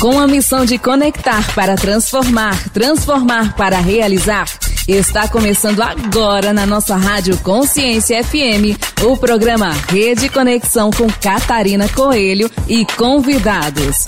Com a missão de conectar para transformar, transformar para realizar, está começando agora na nossa Rádio Consciência FM o programa Rede Conexão com Catarina Coelho e convidados.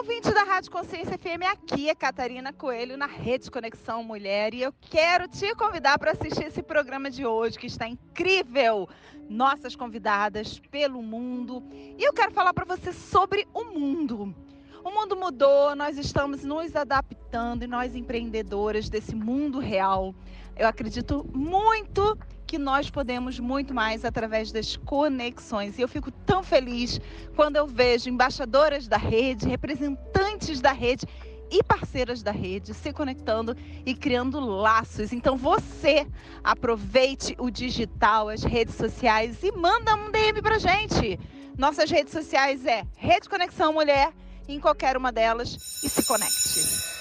Ouvinte da Rádio Consciência FM, aqui é Catarina Coelho na Rede Conexão Mulher e eu quero te convidar para assistir esse programa de hoje que está incrível nossas convidadas pelo mundo. E eu quero falar para você sobre o mundo. O mundo mudou, nós estamos nos adaptando e nós empreendedoras desse mundo real. Eu acredito muito que nós podemos muito mais através das conexões. E eu fico tão feliz quando eu vejo embaixadoras da rede, representantes da rede e parceiras da rede se conectando e criando laços. Então você aproveite o digital, as redes sociais e manda um DM pra gente. Nossas redes sociais é Rede Conexão Mulher, em qualquer uma delas e se conecte.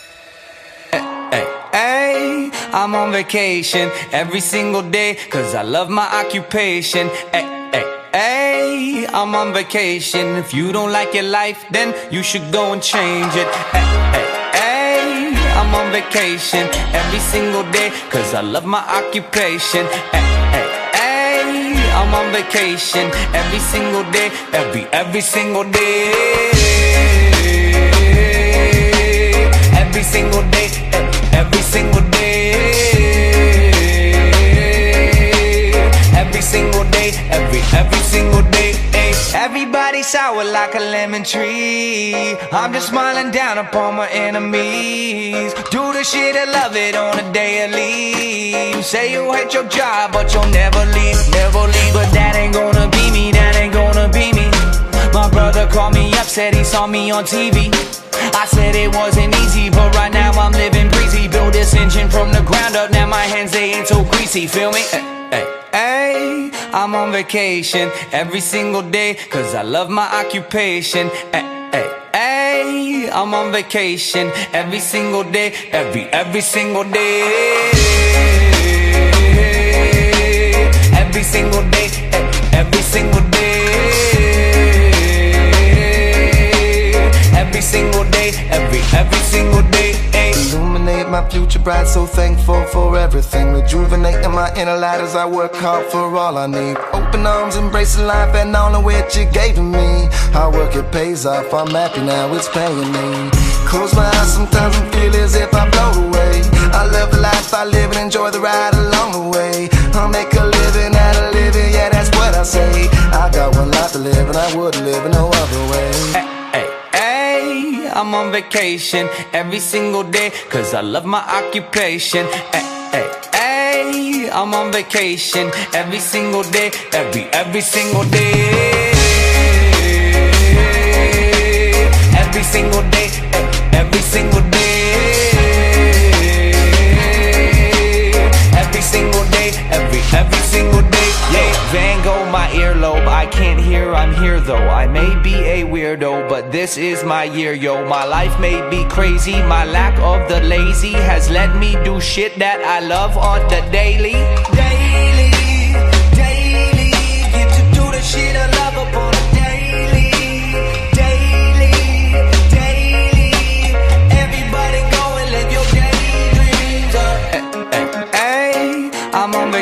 Hey, hey, I'm on vacation every single day cause I love my occupation. Hey, hey, hey, I'm on vacation. If you don't like your life, then you should go and change it. Hey, hey. I'm on vacation every single day Cause I love my occupation hey, hey, hey, I'm on vacation every single day Every, every single day Every single day Everybody sour like a lemon tree. I'm just smiling down upon my enemies. Do the shit and love it on a daily. You say you hate your job, but you'll never leave, never leave. But that ain't gonna be me, that ain't gonna be me. My brother called me up, said he saw me on TV. I said it wasn't easy, but right now I'm living Build this engine from the ground up, now my hands they ain't so greasy. Feel me? Hey, I'm on vacation every single day cause I love my occupation. Hey, I'm on vacation every single day, every every single day. Every single day, every single day. Every single day, every every single day. My future bright, so thankful for everything. Rejuvenating my inner light as I work hard for all I need. Open arms, embracing life and all of which you gave to me. Hard work, it pays off. I'm happy now, it's paying me. Close my eyes, sometimes I feel as if I float away. I love the life I live and enjoy the ride along the way. I'll make a living out of living, yeah, that's what I say. I got one life to live and I wouldn't live in no other way. I'm on vacation every single day cause I love my occupation. Hey, hey, hey, I'm on vacation every single day, every every single day. Every single day, every single day. Every single day, every every single Van Gogh, my earlobe. I can't hear, I'm here though. I may be a weirdo, but this is my year, yo. My life may be crazy. My lack of the lazy has let me do shit that I love on the daily. Daily, daily. Get to do the shit I love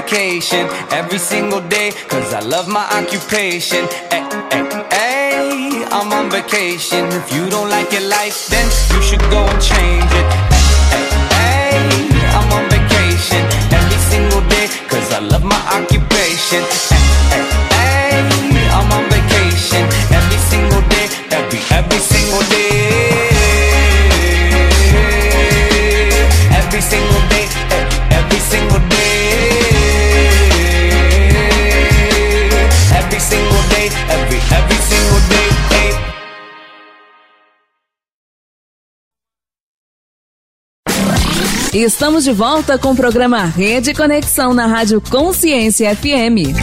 vacation every single day cause I love my occupation. Hey, hey, hey, I'm on vacation. If you don't like your life, then you should go and change it. Hey, hey, hey, I'm on vacation every single day cause I love my occupation. Hey, hey, hey, I'm on vacation every single day, every every single day. Estamos de volta com o programa Rede Conexão na Rádio Consciência FM.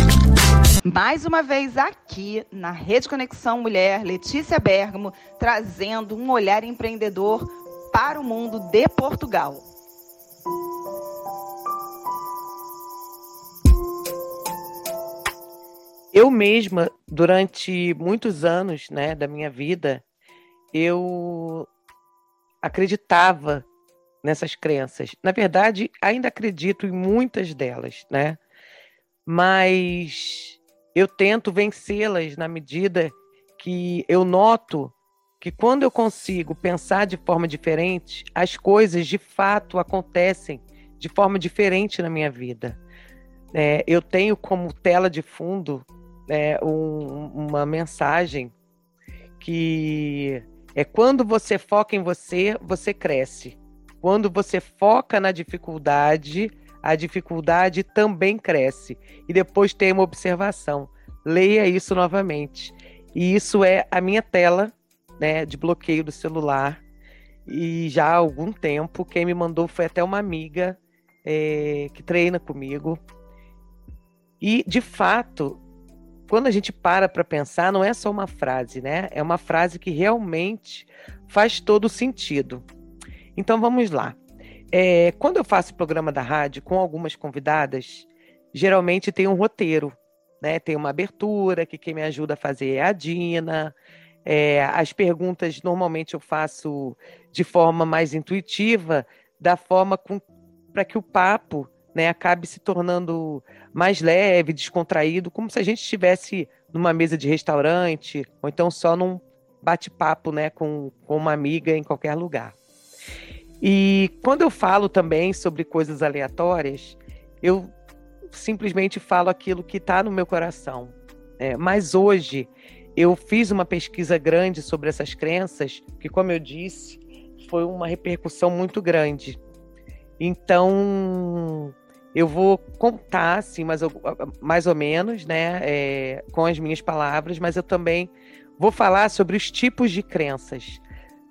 Mais uma vez aqui na Rede Conexão Mulher, Letícia Bergamo, trazendo um olhar empreendedor para o mundo de Portugal. Eu mesma, durante muitos anos né, da minha vida, eu acreditava nessas crenças. Na verdade, ainda acredito em muitas delas, né? Mas eu tento vencê-las na medida que eu noto que quando eu consigo pensar de forma diferente, as coisas de fato acontecem de forma diferente na minha vida. É, eu tenho como tela de fundo é, um, uma mensagem que é quando você foca em você, você cresce. Quando você foca na dificuldade, a dificuldade também cresce. E depois tem uma observação. Leia isso novamente. E isso é a minha tela né, de bloqueio do celular. E já há algum tempo, quem me mandou foi até uma amiga é, que treina comigo. E, de fato, quando a gente para para pensar, não é só uma frase, né? É uma frase que realmente faz todo sentido. Então vamos lá. É, quando eu faço programa da rádio com algumas convidadas, geralmente tem um roteiro, né? Tem uma abertura que quem me ajuda a fazer é a Dina. É, as perguntas normalmente eu faço de forma mais intuitiva, da forma para que o papo né, acabe se tornando mais leve, descontraído, como se a gente estivesse numa mesa de restaurante, ou então só num bate-papo né, com, com uma amiga em qualquer lugar. E quando eu falo também sobre coisas aleatórias, eu simplesmente falo aquilo que está no meu coração. É, mas hoje eu fiz uma pesquisa grande sobre essas crenças, que, como eu disse, foi uma repercussão muito grande. Então, eu vou contar, assim, mais, mais ou menos, né, é, com as minhas palavras, mas eu também vou falar sobre os tipos de crenças,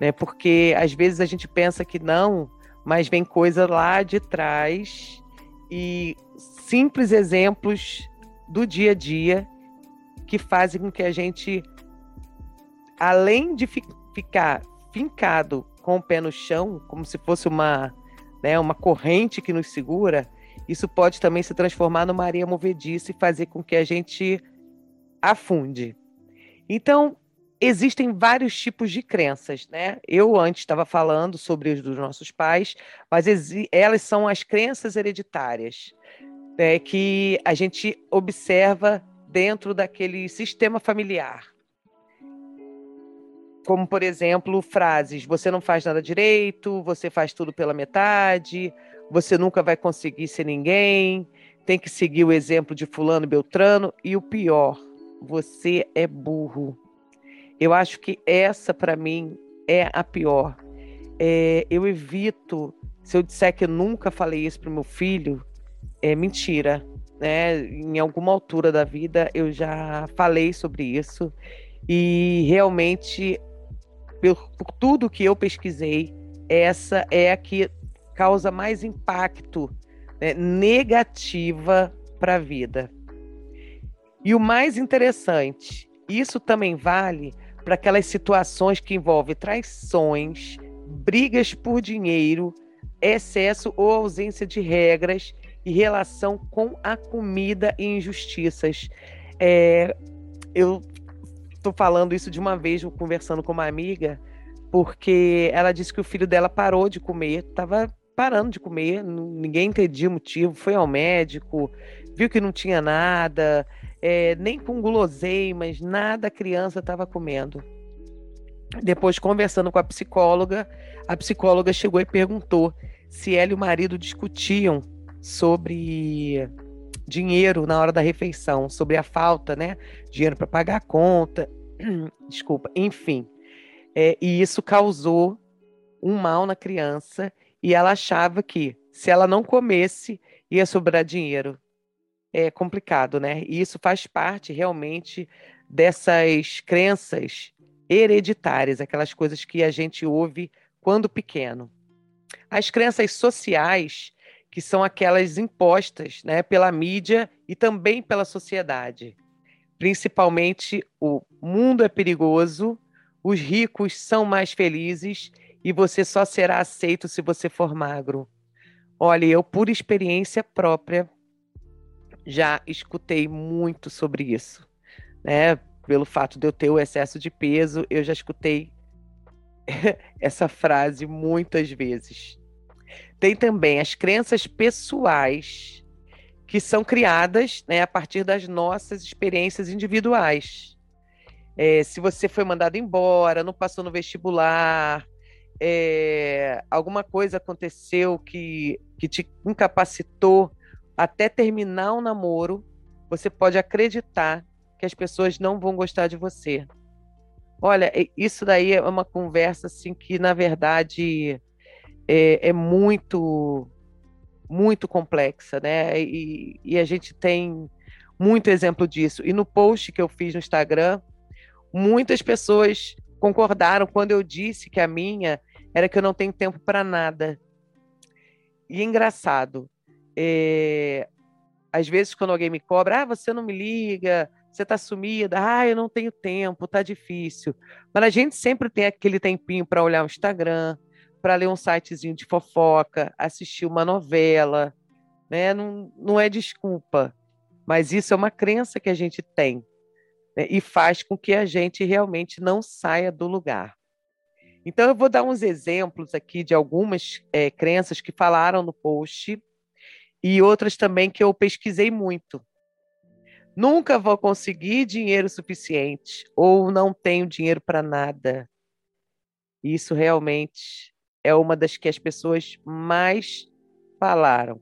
né, porque às vezes a gente pensa que não, mas vem coisa lá de trás e simples exemplos do dia a dia que fazem com que a gente, além de fi ficar fincado com o pé no chão, como se fosse uma, né, uma corrente que nos segura, isso pode também se transformar numa areia movediça e fazer com que a gente afunde. Então, existem vários tipos de crenças, né? Eu antes estava falando sobre os dos nossos pais, mas elas são as crenças hereditárias, né, que a gente observa dentro daquele sistema familiar. Como, por exemplo, frases: você não faz nada direito, você faz tudo pela metade, você nunca vai conseguir ser ninguém, tem que seguir o exemplo de Fulano Beltrano, e o pior, você é burro. Eu acho que essa, para mim, é a pior. É, eu evito, se eu disser que eu nunca falei isso para meu filho, é mentira. Né? Em alguma altura da vida eu já falei sobre isso, e realmente, por, por tudo que eu pesquisei, essa é a que causa mais impacto né, negativa para a vida. E o mais interessante, isso também vale para aquelas situações que envolvem traições, brigas por dinheiro, excesso ou ausência de regras e relação com a comida e injustiças. É, eu estou falando isso de uma vez, conversando com uma amiga, porque ela disse que o filho dela parou de comer, estava parando de comer, ninguém entendia o motivo, foi ao médico, viu que não tinha nada, é, nem com guloseimas, nada a criança estava comendo. Depois, conversando com a psicóloga, a psicóloga chegou e perguntou se ela e o marido discutiam sobre dinheiro na hora da refeição, sobre a falta, né? Dinheiro para pagar a conta, desculpa, enfim. É, e isso causou um mal na criança e ela achava que se ela não comesse, ia sobrar dinheiro. É complicado, né? E isso faz parte realmente dessas crenças hereditárias, aquelas coisas que a gente ouve quando pequeno. As crenças sociais, que são aquelas impostas né, pela mídia e também pela sociedade. Principalmente o mundo é perigoso, os ricos são mais felizes e você só será aceito se você for magro. Olha, eu, por experiência própria, já escutei muito sobre isso, né? Pelo fato de eu ter o excesso de peso, eu já escutei essa frase muitas vezes. Tem também as crenças pessoais que são criadas né, a partir das nossas experiências individuais. É, se você foi mandado embora, não passou no vestibular, é, alguma coisa aconteceu que, que te incapacitou até terminar o um namoro, você pode acreditar que as pessoas não vão gostar de você. Olha, isso daí é uma conversa assim que, na verdade, é, é muito, muito complexa, né? E, e, a gente tem muito exemplo disso. E no post que eu fiz no Instagram, muitas pessoas concordaram quando eu disse que a minha era que eu não tenho tempo para nada. E é engraçado, é, às vezes quando alguém me cobra, ah, você não me liga, você está sumida, ah, eu não tenho tempo, tá difícil. Mas a gente sempre tem aquele tempinho para olhar o Instagram, para ler um sitezinho de fofoca, assistir uma novela, né? Não, não é desculpa, mas isso é uma crença que a gente tem né? e faz com que a gente realmente não saia do lugar. Então, eu vou dar uns exemplos aqui de algumas é, crenças que falaram no post e outras também que eu pesquisei muito. Nunca vou conseguir dinheiro suficiente ou não tenho dinheiro para nada. Isso realmente é uma das que as pessoas mais falaram.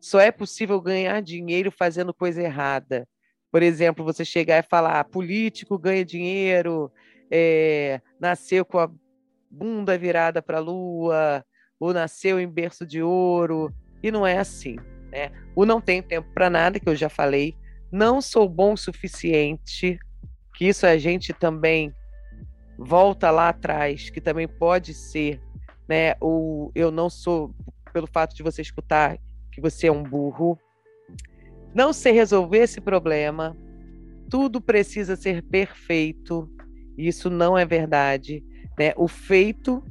Só é possível ganhar dinheiro fazendo coisa errada. Por exemplo, você chegar e falar: ah, político ganha dinheiro, é, nasceu com a bunda virada para a lua, ou nasceu em berço de ouro, e não é assim. Né? O não tem tempo para nada, que eu já falei, não sou bom o suficiente, que isso a gente também volta lá atrás, que também pode ser, né? O eu não sou, pelo fato de você escutar que você é um burro. Não sei resolver esse problema, tudo precisa ser perfeito, isso não é verdade. Né? O feito,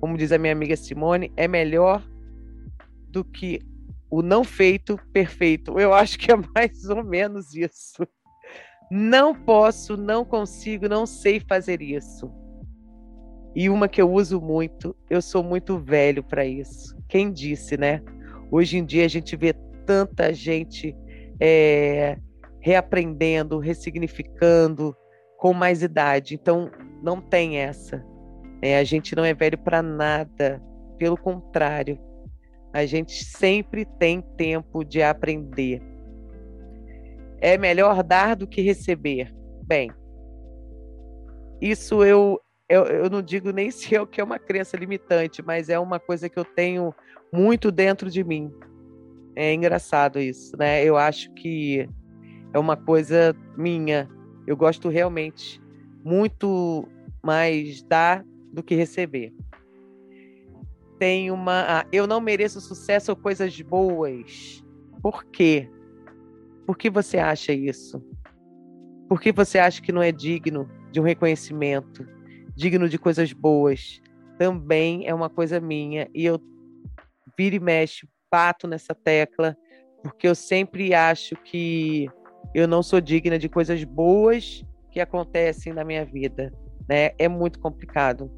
como diz a minha amiga Simone, é melhor do que o não feito perfeito. Eu acho que é mais ou menos isso. Não posso, não consigo, não sei fazer isso. E uma que eu uso muito, eu sou muito velho para isso. Quem disse, né? Hoje em dia a gente vê tanta gente é, reaprendendo, ressignificando com mais idade. Então, não tem essa. É, a gente não é velho para nada. Pelo contrário, a gente sempre tem tempo de aprender. É melhor dar do que receber. Bem, isso eu, eu, eu não digo nem se é o que é uma crença limitante, mas é uma coisa que eu tenho muito dentro de mim. É engraçado isso, né? Eu acho que é uma coisa minha. Eu gosto realmente muito mais dar do que receber tem uma. Ah, eu não mereço sucesso ou coisas boas. Por quê? Por que você acha isso? Por que você acha que não é digno de um reconhecimento, digno de coisas boas? Também é uma coisa minha. E eu viro e mexo, bato nessa tecla, porque eu sempre acho que eu não sou digna de coisas boas que acontecem na minha vida. Né? É muito complicado.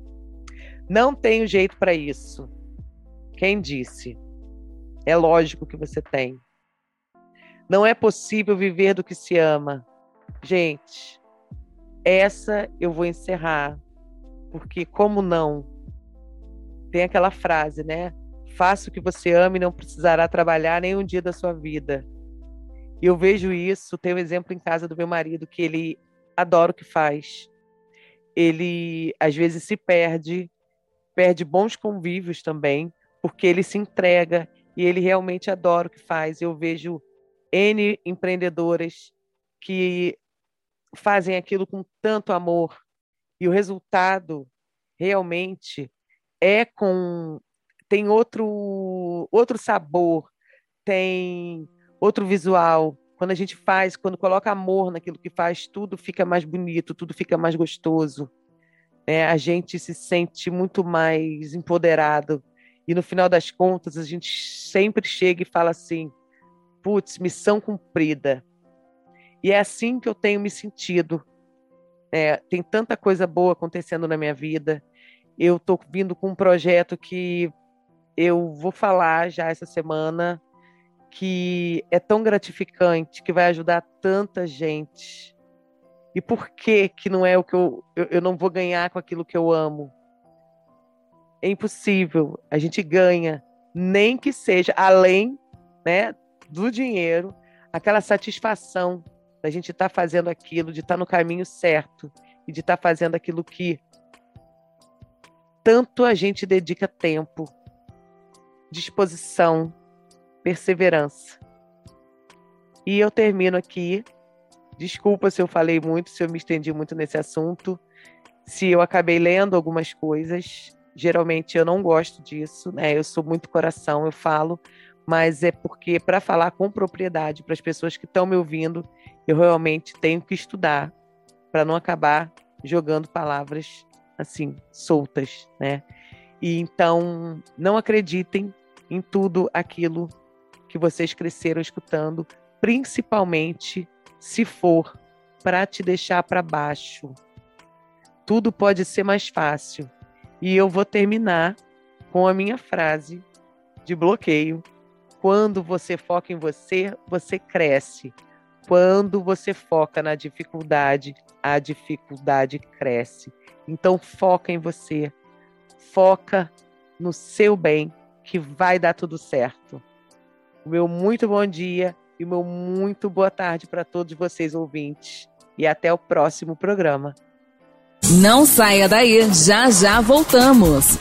Não tenho jeito para isso. Quem disse? É lógico que você tem. Não é possível viver do que se ama. Gente, essa eu vou encerrar, porque como não? Tem aquela frase, né? Faça o que você ama e não precisará trabalhar nem um dia da sua vida. E eu vejo isso, tenho um exemplo em casa do meu marido, que ele adora o que faz. Ele às vezes se perde perde bons convívios também, porque ele se entrega e ele realmente adora o que faz. Eu vejo N empreendedoras que fazem aquilo com tanto amor e o resultado realmente é com tem outro outro sabor, tem outro visual. Quando a gente faz, quando coloca amor naquilo que faz, tudo fica mais bonito, tudo fica mais gostoso é, a gente se sente muito mais empoderado. E no final das contas, a gente sempre chega e fala assim: putz, missão cumprida. E é assim que eu tenho me sentido. É, tem tanta coisa boa acontecendo na minha vida. Eu estou vindo com um projeto que eu vou falar já essa semana, que é tão gratificante, que vai ajudar tanta gente. E por que que não é o que eu, eu, eu não vou ganhar com aquilo que eu amo? É impossível. A gente ganha, nem que seja além né, do dinheiro, aquela satisfação da gente estar tá fazendo aquilo, de estar tá no caminho certo e de estar tá fazendo aquilo que tanto a gente dedica tempo, disposição, perseverança. E eu termino aqui. Desculpa se eu falei muito, se eu me estendi muito nesse assunto, se eu acabei lendo algumas coisas. Geralmente eu não gosto disso, né? Eu sou muito coração, eu falo, mas é porque para falar com propriedade para as pessoas que estão me ouvindo, eu realmente tenho que estudar para não acabar jogando palavras assim soltas, né? E então não acreditem em tudo aquilo que vocês cresceram escutando, principalmente se for para te deixar para baixo. Tudo pode ser mais fácil. E eu vou terminar com a minha frase de bloqueio. Quando você foca em você, você cresce. Quando você foca na dificuldade, a dificuldade cresce. Então foca em você. Foca no seu bem que vai dar tudo certo. O meu muito bom dia e meu muito boa tarde para todos vocês ouvintes. E até o próximo programa. Não saia daí, já já voltamos.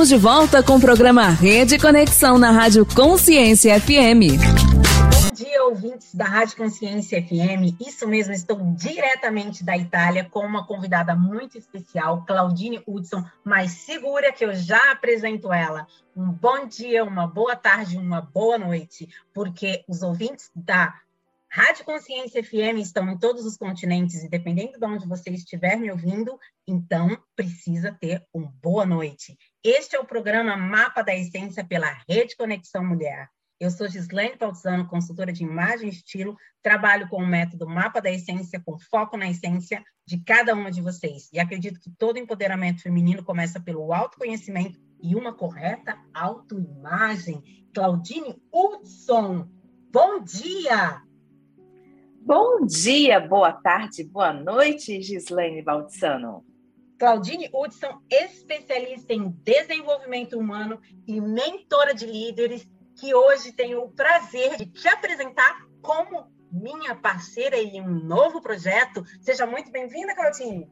Estamos de volta com o programa Rede Conexão na Rádio Consciência FM. Bom dia, ouvintes da Rádio Consciência FM. Isso mesmo, estou diretamente da Itália com uma convidada muito especial, Claudine Hudson, mas segura que eu já apresento ela. Um bom dia, uma boa tarde, uma boa noite, porque os ouvintes da Rádio Consciência FM estão em todos os continentes e dependendo de onde você estiver me ouvindo, então precisa ter uma boa noite. Este é o programa Mapa da Essência pela Rede Conexão Mulher. Eu sou Gislaine Pautizano, consultora de imagem e estilo, trabalho com o método Mapa da Essência, com foco na essência de cada uma de vocês. E acredito que todo empoderamento feminino começa pelo autoconhecimento e uma correta autoimagem. Claudine Hudson, bom dia! Bom dia, boa tarde, boa noite, Gislaine Baltzano. Claudine Hudson, especialista em desenvolvimento humano e mentora de líderes, que hoje tenho o prazer de te apresentar como minha parceira em um novo projeto. Seja muito bem-vinda, Claudine.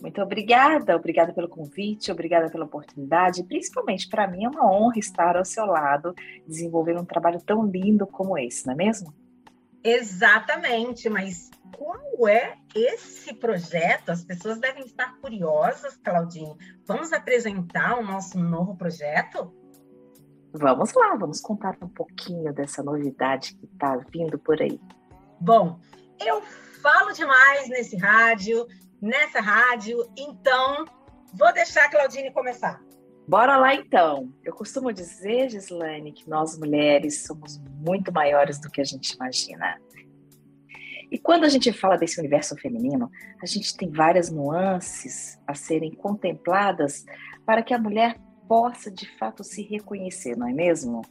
Muito obrigada, obrigada pelo convite, obrigada pela oportunidade. Principalmente para mim é uma honra estar ao seu lado, desenvolvendo um trabalho tão lindo como esse, não é mesmo? Exatamente, mas qual é esse projeto? As pessoas devem estar curiosas, Claudine. Vamos apresentar o nosso novo projeto? Vamos lá, vamos contar um pouquinho dessa novidade que está vindo por aí. Bom, eu falo demais nesse rádio, nessa rádio, então vou deixar a Claudine começar. Bora lá então. Eu costumo dizer, Gislaine, que nós mulheres somos muito maiores do que a gente imagina. E quando a gente fala desse universo feminino, a gente tem várias nuances a serem contempladas para que a mulher possa de fato se reconhecer, não é mesmo?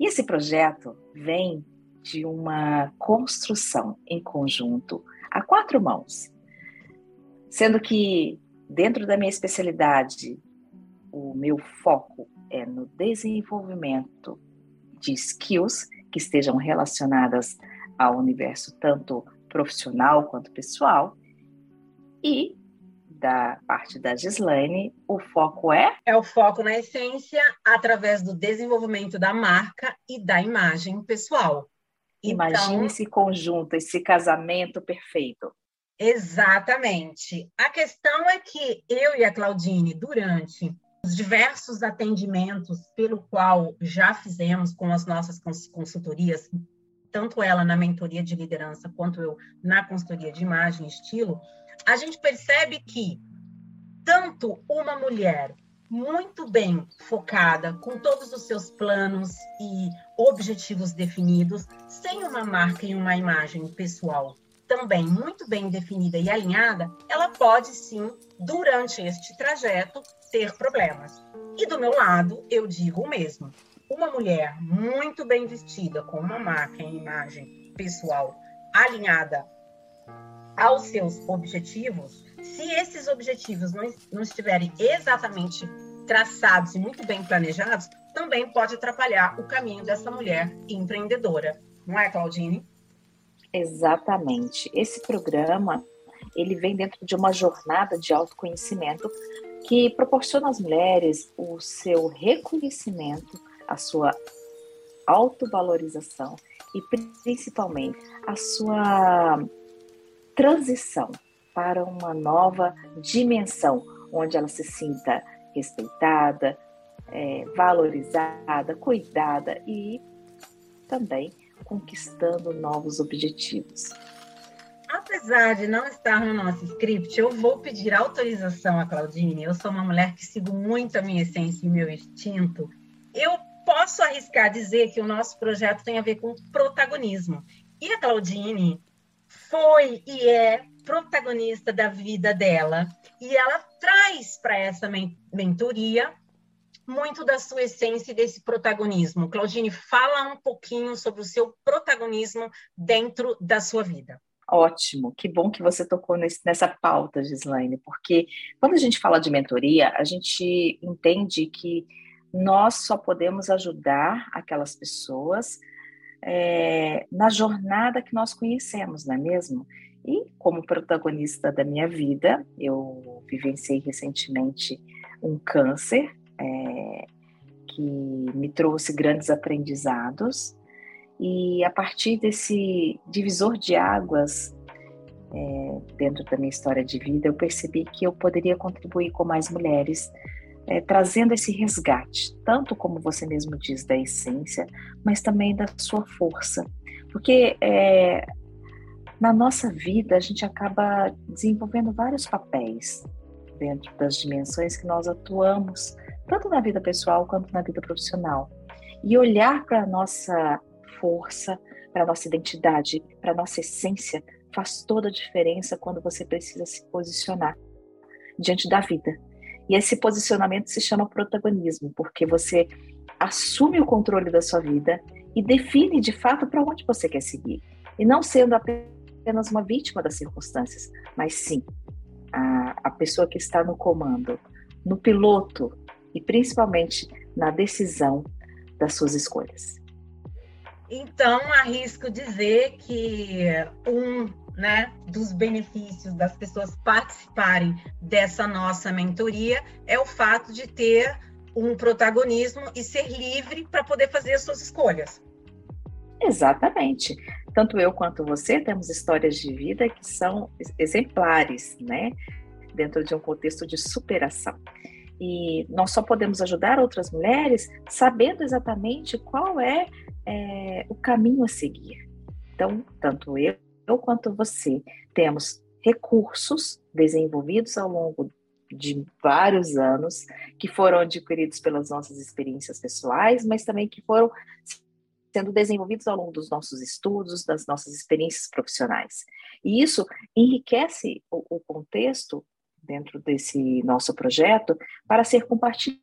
E esse projeto vem de uma construção em conjunto a quatro mãos, sendo que dentro da minha especialidade o meu foco é no desenvolvimento de skills que estejam relacionadas ao universo tanto profissional quanto pessoal. E da parte da Gislaine, o foco é? É o foco na essência através do desenvolvimento da marca e da imagem pessoal. Imagine então, esse conjunto, esse casamento perfeito. Exatamente. A questão é que eu e a Claudine, durante os diversos atendimentos pelo qual já fizemos com as nossas consultorias, tanto ela na mentoria de liderança quanto eu na consultoria de imagem e estilo, a gente percebe que tanto uma mulher muito bem focada, com todos os seus planos e objetivos definidos, sem uma marca e uma imagem pessoal também muito bem definida e alinhada, ela pode sim, durante este trajeto, ter problemas. E do meu lado, eu digo o mesmo. Uma mulher muito bem vestida, com uma marca e imagem pessoal alinhada aos seus objetivos, se esses objetivos não, não estiverem exatamente traçados e muito bem planejados, também pode atrapalhar o caminho dessa mulher empreendedora. Não é, Claudine? Exatamente. Esse programa, ele vem dentro de uma jornada de autoconhecimento que proporciona às mulheres o seu reconhecimento, a sua autovalorização e principalmente a sua transição para uma nova dimensão, onde ela se sinta respeitada, é, valorizada, cuidada e também conquistando novos objetivos. Apesar de não estar no nosso script, eu vou pedir autorização a Claudine. Eu sou uma mulher que sigo muito a minha essência e meu instinto. Eu posso arriscar dizer que o nosso projeto tem a ver com protagonismo. E a Claudine foi e é protagonista da vida dela. E ela traz para essa mentoria muito da sua essência e desse protagonismo. Claudine, fala um pouquinho sobre o seu protagonismo dentro da sua vida. Ótimo, que bom que você tocou nesse, nessa pauta, Gislaine, porque quando a gente fala de mentoria, a gente entende que nós só podemos ajudar aquelas pessoas é, na jornada que nós conhecemos, não é mesmo? E como protagonista da minha vida, eu vivenciei recentemente um câncer é, que me trouxe grandes aprendizados e a partir desse divisor de águas é, dentro da minha história de vida, eu percebi que eu poderia contribuir com mais mulheres, é, trazendo esse resgate, tanto como você mesmo diz, da essência, mas também da sua força. Porque é, na nossa vida a gente acaba desenvolvendo vários papéis dentro das dimensões que nós atuamos, tanto na vida pessoal quanto na vida profissional. E olhar para a nossa força, para nossa identidade, para nossa essência, faz toda a diferença quando você precisa se posicionar diante da vida. E esse posicionamento se chama protagonismo, porque você assume o controle da sua vida e define de fato para onde você quer seguir. E não sendo apenas uma vítima das circunstâncias, mas sim a, a pessoa que está no comando, no piloto e principalmente na decisão das suas escolhas. Então, arrisco dizer que um né, dos benefícios das pessoas participarem dessa nossa mentoria é o fato de ter um protagonismo e ser livre para poder fazer as suas escolhas. Exatamente. Tanto eu quanto você temos histórias de vida que são exemplares, né? Dentro de um contexto de superação. E nós só podemos ajudar outras mulheres sabendo exatamente qual é, é o caminho a seguir. Então, tanto eu eu quanto você temos recursos desenvolvidos ao longo de vários anos, que foram adquiridos pelas nossas experiências pessoais, mas também que foram sendo desenvolvidos ao longo dos nossos estudos, das nossas experiências profissionais. E isso enriquece o, o contexto dentro desse nosso projeto para ser compartilhado.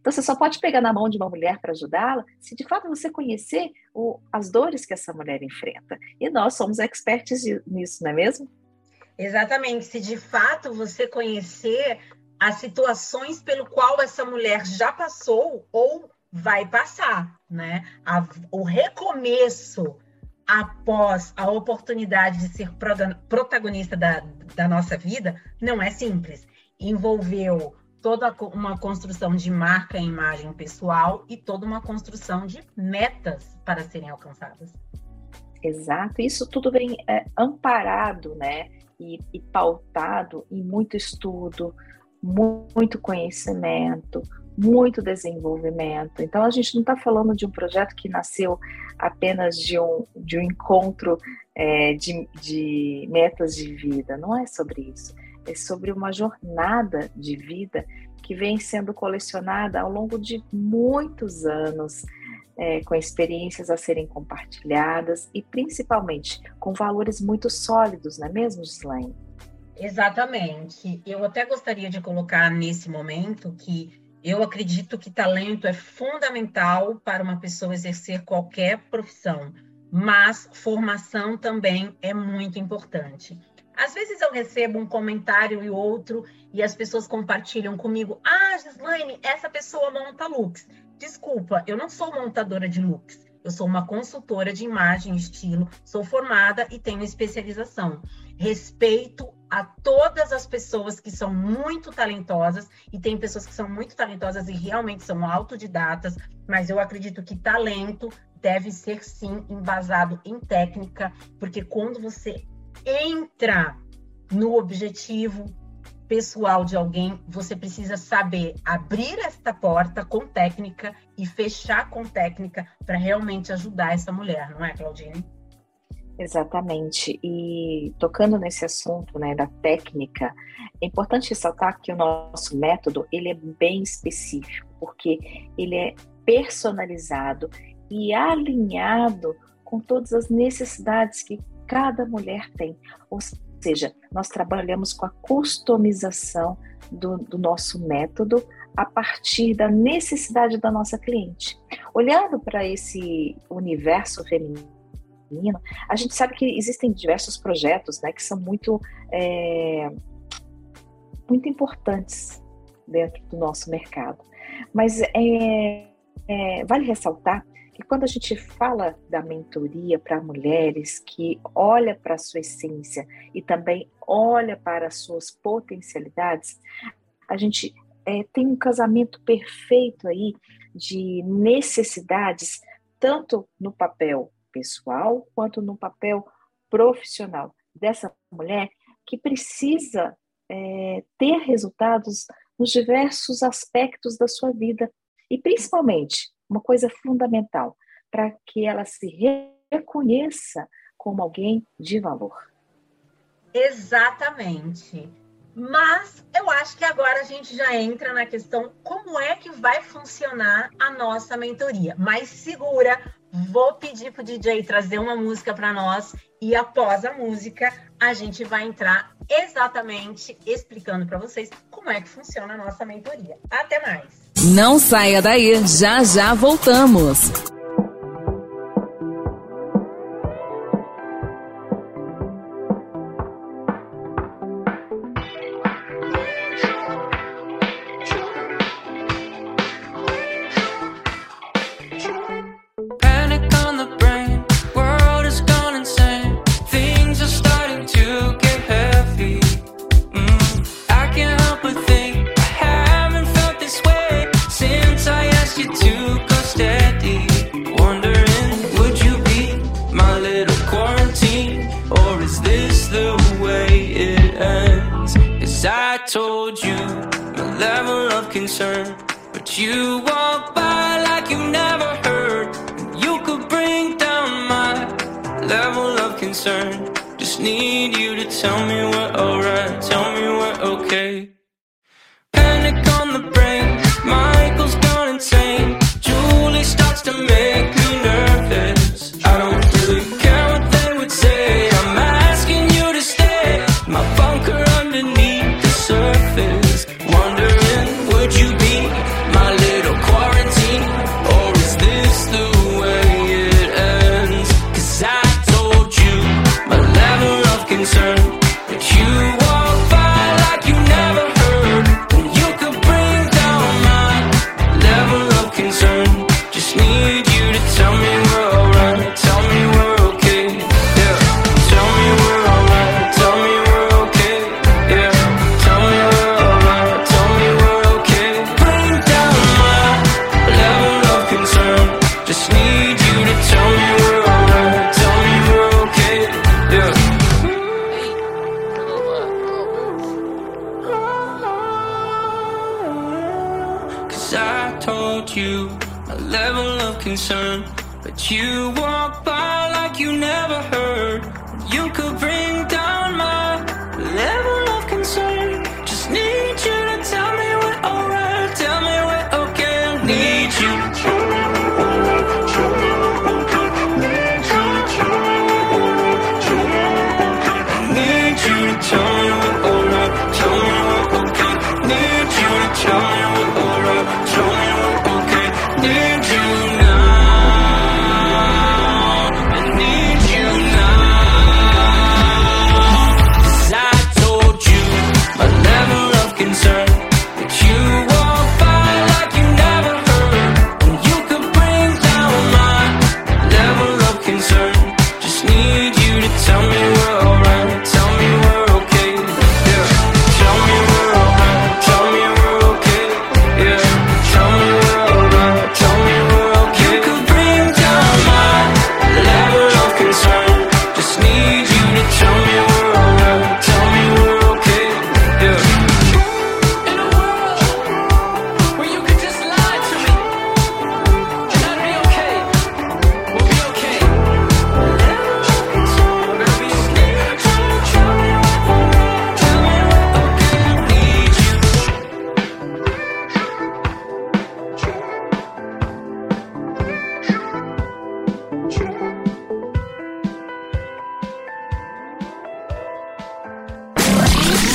Então, você só pode pegar na mão de uma mulher para ajudá-la se de fato você conhecer o, as dores que essa mulher enfrenta. E nós somos experts nisso, não é mesmo? Exatamente. Se de fato você conhecer as situações pelo qual essa mulher já passou ou vai passar, né? A, o recomeço após a oportunidade de ser protagonista da, da nossa vida não é simples. Envolveu toda uma construção de marca e imagem pessoal e toda uma construção de metas para serem alcançadas. Exato, isso tudo vem é, amparado, né, e, e, pautado em muito estudo, muito conhecimento, muito desenvolvimento. Então a gente não está falando de um projeto que nasceu apenas de um, de um encontro é, de, de metas de vida, não é sobre isso é sobre uma jornada de vida que vem sendo colecionada ao longo de muitos anos, é, com experiências a serem compartilhadas e principalmente com valores muito sólidos, não é mesmo, Gislaine? Exatamente. Eu até gostaria de colocar nesse momento que eu acredito que talento é fundamental para uma pessoa exercer qualquer profissão, mas formação também é muito importante. Às vezes eu recebo um comentário e outro e as pessoas compartilham comigo: Ah, Gislaine, essa pessoa monta looks. Desculpa, eu não sou montadora de looks. Eu sou uma consultora de imagem e estilo, sou formada e tenho especialização. Respeito a todas as pessoas que são muito talentosas e tem pessoas que são muito talentosas e realmente são autodidatas, mas eu acredito que talento deve ser sim embasado em técnica, porque quando você entra no objetivo pessoal de alguém, você precisa saber abrir esta porta com técnica e fechar com técnica para realmente ajudar essa mulher, não é, Claudine? Exatamente. E tocando nesse assunto, né, da técnica, é importante ressaltar que o nosso método ele é bem específico, porque ele é personalizado e alinhado com todas as necessidades que cada mulher tem. Ou seja, nós trabalhamos com a customização do, do nosso método a partir da necessidade da nossa cliente. Olhando para esse universo feminino, a gente sabe que existem diversos projetos né, que são muito, é, muito importantes dentro do nosso mercado. Mas é, é, vale ressaltar que quando a gente fala da mentoria para mulheres que olha para a sua essência e também olha para as suas potencialidades, a gente é, tem um casamento perfeito aí de necessidades, tanto no papel pessoal quanto no papel profissional dessa mulher que precisa é, ter resultados nos diversos aspectos da sua vida e principalmente uma coisa fundamental para que ela se reconheça como alguém de valor. Exatamente. Mas eu acho que agora a gente já entra na questão como é que vai funcionar a nossa mentoria. Mas segura, vou pedir para o DJ trazer uma música para nós e após a música a gente vai entrar exatamente explicando para vocês como é que funciona a nossa mentoria. Até mais. Não saia daí, já já voltamos.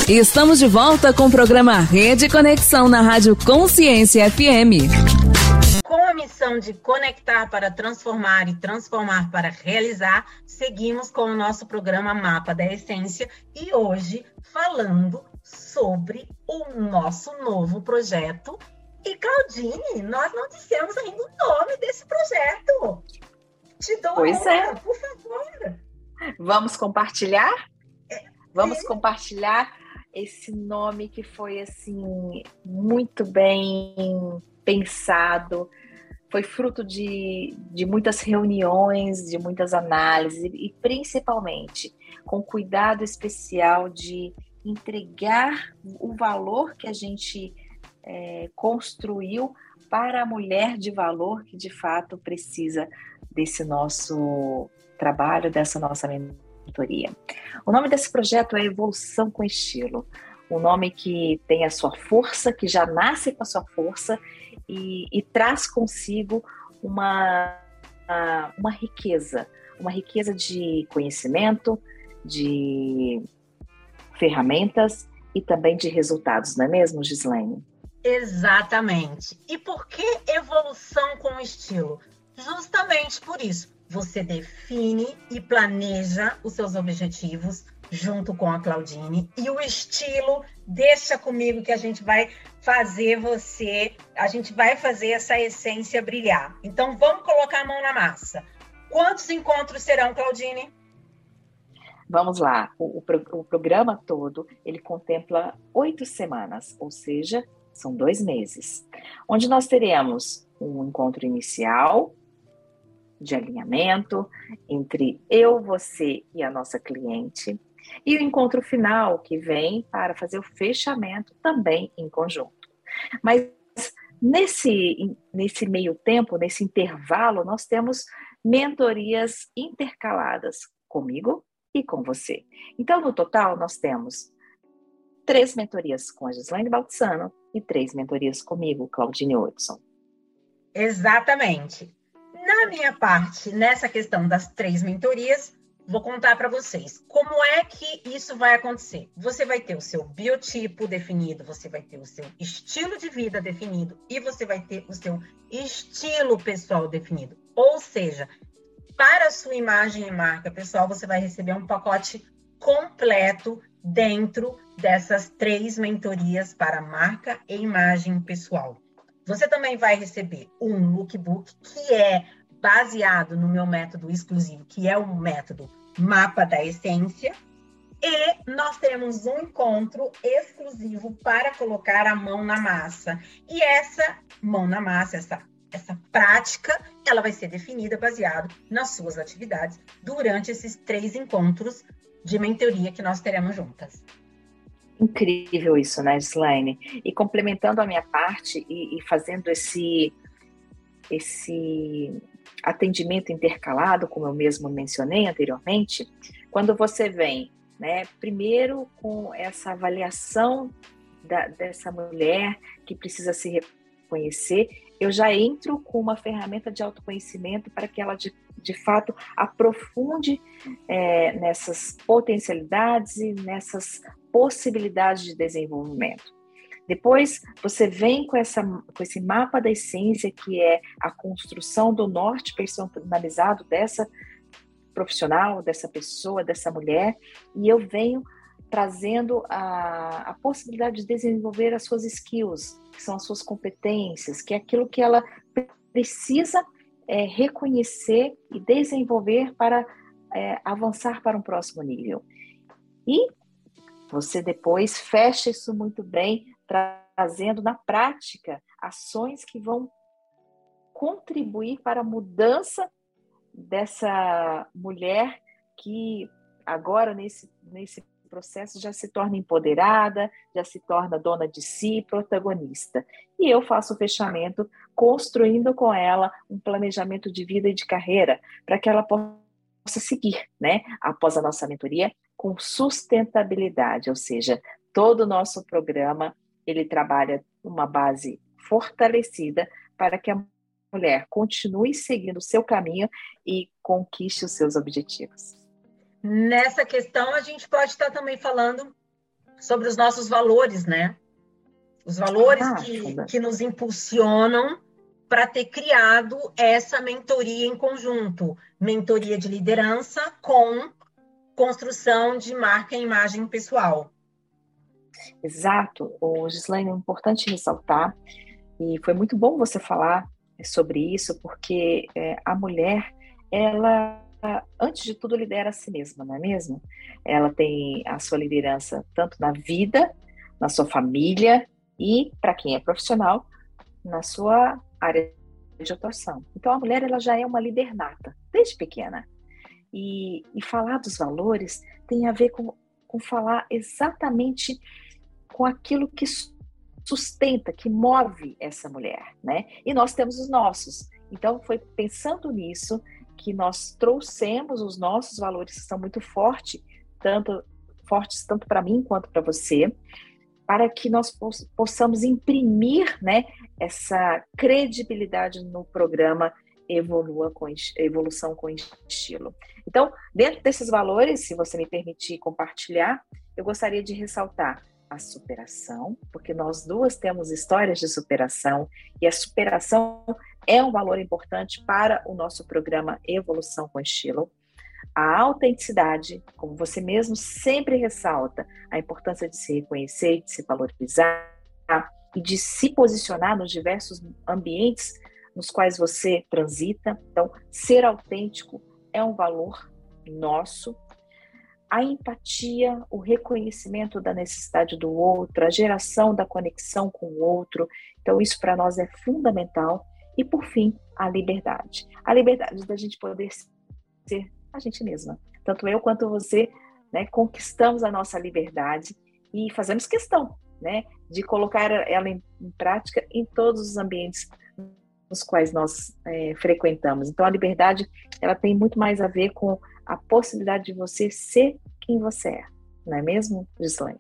Estamos de volta com o programa Rede Conexão na Rádio Consciência FM. Com a missão de conectar para transformar e transformar para realizar, seguimos com o nosso programa Mapa da Essência e hoje falando sobre o nosso novo projeto. E Claudine, nós não dissemos ainda o nome desse projeto. Te dou pois uma, é. por favor. Vamos compartilhar? É, Vamos compartilhar esse nome que foi assim muito bem pensado, foi fruto de, de muitas reuniões, de muitas análises e principalmente com cuidado especial de entregar o valor que a gente é, construiu para a mulher de valor que de fato precisa desse nosso trabalho, dessa nossa mentoria. O nome desse projeto é Evolução com Estilo. Um nome que tem a sua força, que já nasce com a sua força e, e traz consigo uma, uma riqueza, uma riqueza de conhecimento, de ferramentas e também de resultados, não é mesmo, Gislaine? Exatamente. E por que evolução com estilo? Justamente por isso. Você define e planeja os seus objetivos junto com a Claudine e o estilo deixa comigo que a gente vai fazer você, a gente vai fazer essa essência brilhar. Então vamos colocar a mão na massa. Quantos encontros serão, Claudine? Vamos lá, o, o, o programa todo ele contempla oito semanas, ou seja, são dois meses, onde nós teremos um encontro inicial de alinhamento entre eu, você e a nossa cliente, e o encontro final que vem para fazer o fechamento também em conjunto. Mas nesse, nesse meio tempo, nesse intervalo, nós temos mentorias intercaladas comigo e com você. Então, no total, nós temos três mentorias com a Gislaine Baltzano e três mentorias comigo, Claudine Hudson. Exatamente. Na minha parte, nessa questão das três mentorias, vou contar para vocês como é que isso vai acontecer. Você vai ter o seu biotipo definido, você vai ter o seu estilo de vida definido e você vai ter o seu estilo pessoal definido. Ou seja, para a sua imagem e marca pessoal, você vai receber um pacote completo dentro dessas três mentorias para marca e imagem pessoal. Você também vai receber um lookbook que é baseado no meu método exclusivo, que é o método Mapa da Essência. E nós teremos um encontro exclusivo para colocar a mão na massa. E essa mão na massa, essa essa prática, ela vai ser definida baseado nas suas atividades durante esses três encontros de mentoria que nós teremos juntas. Incrível isso, né, Slaine? E complementando a minha parte e, e fazendo esse, esse atendimento intercalado, como eu mesmo mencionei anteriormente, quando você vem, né, primeiro com essa avaliação da, dessa mulher que precisa se reconhecer eu já entro com uma ferramenta de autoconhecimento para que ela, de, de fato, aprofunde é, nessas potencialidades e nessas possibilidades de desenvolvimento. Depois, você vem com, essa, com esse mapa da essência, que é a construção do norte personalizado dessa profissional, dessa pessoa, dessa mulher, e eu venho trazendo a, a possibilidade de desenvolver as suas skills, que são as suas competências, que é aquilo que ela precisa é, reconhecer e desenvolver para é, avançar para um próximo nível. E você depois fecha isso muito bem, trazendo na prática ações que vão contribuir para a mudança dessa mulher que agora nesse, nesse processo já se torna empoderada, já se torna dona de si, protagonista. E eu faço o fechamento construindo com ela um planejamento de vida e de carreira para que ela possa seguir, né, após a nossa mentoria com sustentabilidade, ou seja, todo o nosso programa ele trabalha uma base fortalecida para que a mulher continue seguindo o seu caminho e conquiste os seus objetivos. Nessa questão, a gente pode estar também falando sobre os nossos valores, né? Os valores ah, que, que nos impulsionam para ter criado essa mentoria em conjunto mentoria de liderança com construção de marca e imagem pessoal. Exato. O Gislaine, é importante ressaltar, e foi muito bom você falar sobre isso, porque é, a mulher, ela antes de tudo, lidera a si mesma, não é mesmo? Ela tem a sua liderança tanto na vida, na sua família e, para quem é profissional, na sua área de atuação. Então, a mulher ela já é uma líder nata, desde pequena. E, e falar dos valores tem a ver com, com falar exatamente com aquilo que sustenta, que move essa mulher, né? E nós temos os nossos. Então, foi pensando nisso que nós trouxemos os nossos valores que são muito fortes, tanto fortes tanto para mim quanto para você, para que nós possamos imprimir, né, essa credibilidade no programa Evolua com Evolução com Estilo. Então, dentro desses valores, se você me permitir compartilhar, eu gostaria de ressaltar a superação, porque nós duas temos histórias de superação e a superação é um valor importante para o nosso programa Evolução com Estilo. A autenticidade, como você mesmo sempre ressalta, a importância de se reconhecer, de se valorizar e de se posicionar nos diversos ambientes nos quais você transita. Então, ser autêntico é um valor nosso. A empatia, o reconhecimento da necessidade do outro, a geração da conexão com o outro. Então, isso para nós é fundamental. E, por fim, a liberdade. A liberdade da gente poder ser a gente mesma. Tanto eu quanto você né, conquistamos a nossa liberdade e fazemos questão né, de colocar ela em, prática em todos os ambientes nos quais nós é, frequentamos. Então, a liberdade ela tem muito mais a ver com a possibilidade de você ser quem você é, não é mesmo, Gislaine?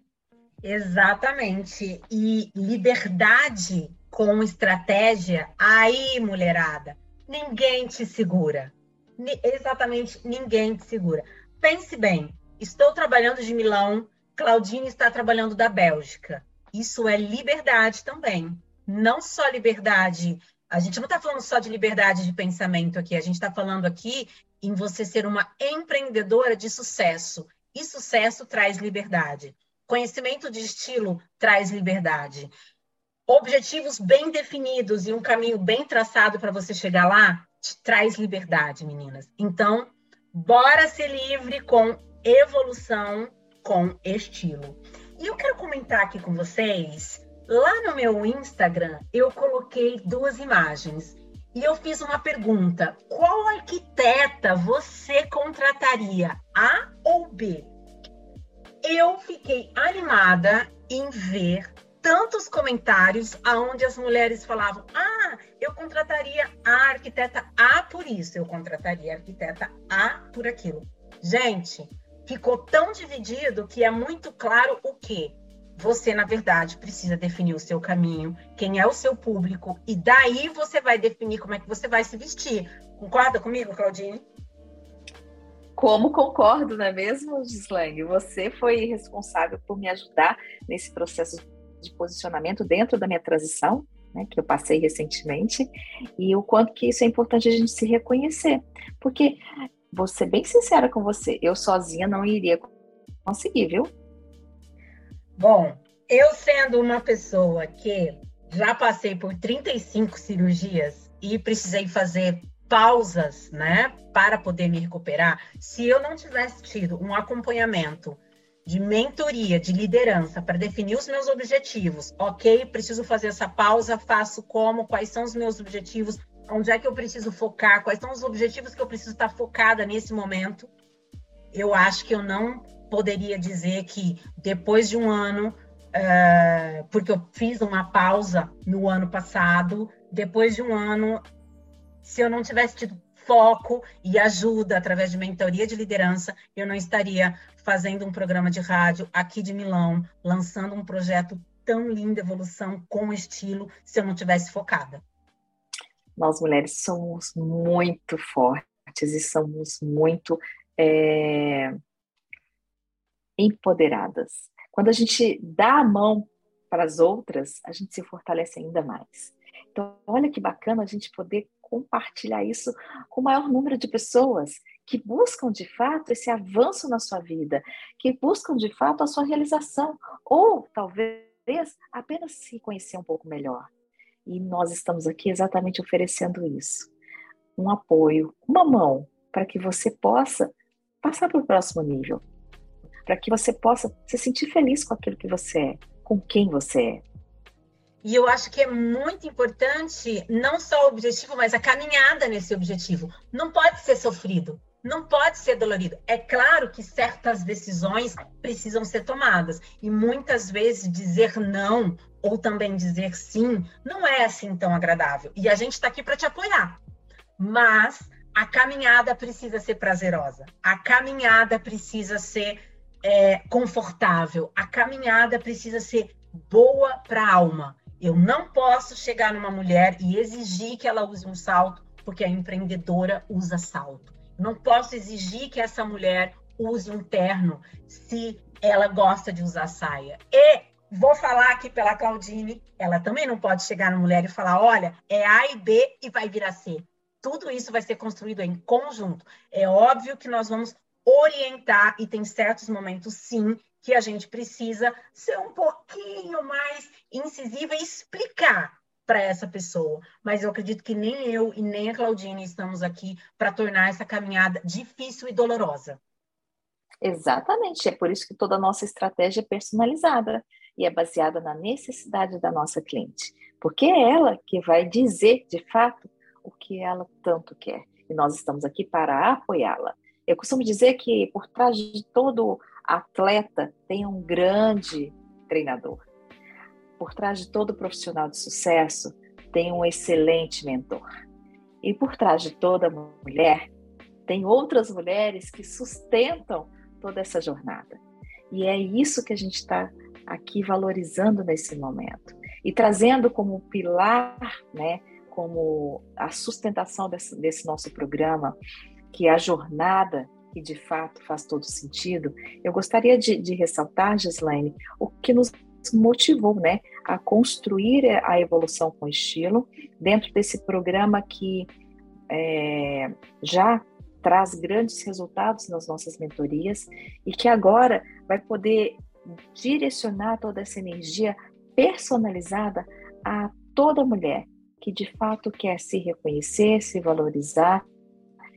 Exatamente. E liberdade com estratégia, aí, mulherada, ninguém te segura. Ni exatamente ninguém te segura. Pense bem, estou trabalhando de Milão, Claudine está trabalhando da Bélgica. Isso é liberdade também. Não só liberdade a gente não está falando só de liberdade de pensamento aqui, a gente está falando aqui em você ser uma empreendedora de sucesso. E sucesso traz liberdade. Conhecimento de estilo traz liberdade objetivos bem definidos e um caminho bem traçado para você chegar lá, te traz liberdade, meninas. Então, bora ser livre com evolução, com estilo. E eu quero comentar aqui com vocês, lá no meu Instagram, eu coloquei duas imagens e eu fiz uma pergunta: qual arquiteta você contrataria, A ou B? Eu fiquei animada em ver tantos comentários aonde as mulheres falavam: "Ah, eu contrataria a arquiteta A por isso, eu contrataria a arquiteta A por aquilo". Gente, ficou tão dividido que é muito claro o que você, na verdade, precisa definir o seu caminho, quem é o seu público, e daí você vai definir como é que você vai se vestir. Concorda comigo, Claudine? Como concordo, não é mesmo, Gislaine? Você foi responsável por me ajudar nesse processo de posicionamento dentro da minha transição, né, que eu passei recentemente, e o quanto que isso é importante a gente se reconhecer. Porque, vou ser bem sincera com você, eu sozinha não iria conseguir, viu? Bom, eu sendo uma pessoa que já passei por 35 cirurgias e precisei fazer pausas, né, para poder me recuperar, se eu não tivesse tido um acompanhamento de mentoria, de liderança, para definir os meus objetivos. Ok, preciso fazer essa pausa, faço como, quais são os meus objetivos, onde é que eu preciso focar, quais são os objetivos que eu preciso estar focada nesse momento. Eu acho que eu não poderia dizer que depois de um ano, uh, porque eu fiz uma pausa no ano passado, depois de um ano, se eu não tivesse tido foco e ajuda através de mentoria de liderança, eu não estaria fazendo um programa de rádio aqui de Milão, lançando um projeto tão lindo, evolução com estilo, se eu não tivesse focada. Nós mulheres somos muito fortes e somos muito é, empoderadas. Quando a gente dá a mão para as outras, a gente se fortalece ainda mais. Então, olha que bacana a gente poder compartilhar isso com o maior número de pessoas que buscam de fato esse avanço na sua vida, que buscam de fato a sua realização, ou talvez apenas se conhecer um pouco melhor. E nós estamos aqui exatamente oferecendo isso. Um apoio, uma mão para que você possa passar para o próximo nível, para que você possa se sentir feliz com aquilo que você é, com quem você é. E eu acho que é muito importante não só o objetivo, mas a caminhada nesse objetivo. Não pode ser sofrido, não pode ser dolorido. É claro que certas decisões precisam ser tomadas. E muitas vezes dizer não ou também dizer sim não é assim tão agradável. E a gente está aqui para te apoiar. Mas a caminhada precisa ser prazerosa. A caminhada precisa ser é, confortável. A caminhada precisa ser boa para a alma. Eu não posso chegar numa mulher e exigir que ela use um salto porque a empreendedora usa salto. Não posso exigir que essa mulher use um terno se ela gosta de usar saia. E vou falar aqui pela Claudine, ela também não pode chegar na mulher e falar: olha, é A e B e vai virar C. Tudo isso vai ser construído em conjunto. É óbvio que nós vamos orientar, e tem certos momentos, sim, que a gente precisa ser um pouquinho mais incisiva e explicar para essa pessoa. Mas eu acredito que nem eu e nem a Claudine estamos aqui para tornar essa caminhada difícil e dolorosa. Exatamente, é por isso que toda a nossa estratégia é personalizada e é baseada na necessidade da nossa cliente, porque é ela que vai dizer de fato o que ela tanto quer. E nós estamos aqui para apoiá-la. Eu costumo dizer que por trás de todo atleta tem um grande treinador por trás de todo profissional de sucesso tem um excelente mentor. E por trás de toda mulher tem outras mulheres que sustentam toda essa jornada. E é isso que a gente está aqui valorizando nesse momento e trazendo como pilar, né, como a sustentação desse, desse nosso programa, que é a jornada que de fato faz todo sentido. Eu gostaria de, de ressaltar, Gislaine, o que nos motivou né, a construir a evolução com estilo dentro desse programa que é, já traz grandes resultados nas nossas mentorias e que agora vai poder direcionar toda essa energia personalizada a toda mulher que de fato quer se reconhecer, se valorizar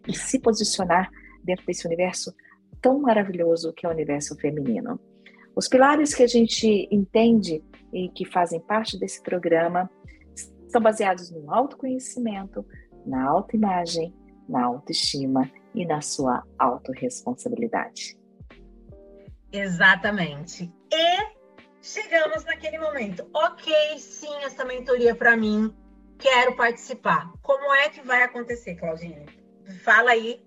e se posicionar dentro desse universo tão maravilhoso que é o universo feminino. Os pilares que a gente entende e que fazem parte desse programa estão baseados no autoconhecimento, na autoimagem, na autoestima e na sua autorresponsabilidade. Exatamente. E chegamos naquele momento. Ok, sim, essa mentoria para mim, quero participar. Como é que vai acontecer, Claudine? Fala aí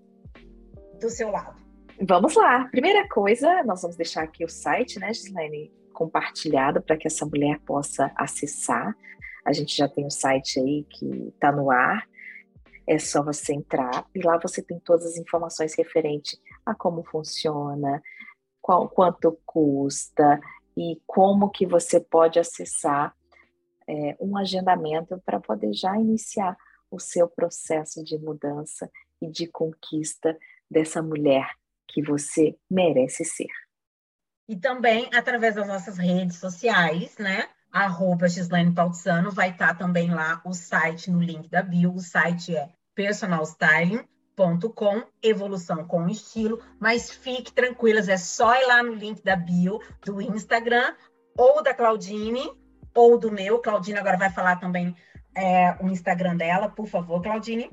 do seu lado. Vamos lá. Primeira coisa, nós vamos deixar aqui o site, né, Gislaine, compartilhado para que essa mulher possa acessar. A gente já tem um site aí que está no ar. É só você entrar e lá você tem todas as informações referentes a como funciona, qual, quanto custa e como que você pode acessar é, um agendamento para poder já iniciar o seu processo de mudança e de conquista dessa mulher que você merece ser. E também através das nossas redes sociais, né? Arroba Gislaine Pautzano, vai estar também lá o site no link da bio. O site é personalstyling.com, evolução com estilo. Mas fique tranquilas, é só ir lá no link da bio do Instagram, ou da Claudine, ou do meu. Claudine agora vai falar também é, o Instagram dela, por favor, Claudine.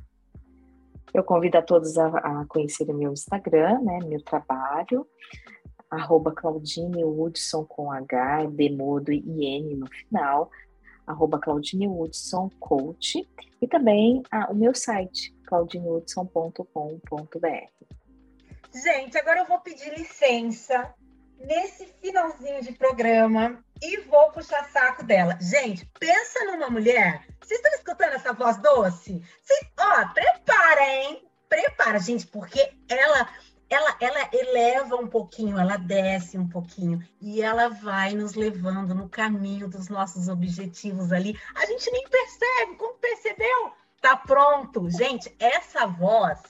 Eu convido a todos a, a conhecer o meu Instagram, né, meu trabalho, arroba Claudine Woodson com H, D mudo e N no final, arroba Claudine Woodson Coach, e também o meu site, claudinewoodson.com.br. Gente, agora eu vou pedir licença nesse finalzinho de programa e vou puxar saco dela. Gente, pensa numa mulher. Vocês estão escutando essa voz doce? Cês, ó, prepara, hein? Prepara, gente, porque ela ela, ela eleva um pouquinho, ela desce um pouquinho e ela vai nos levando no caminho dos nossos objetivos ali. A gente nem percebe, como percebeu? Tá pronto. Gente, essa voz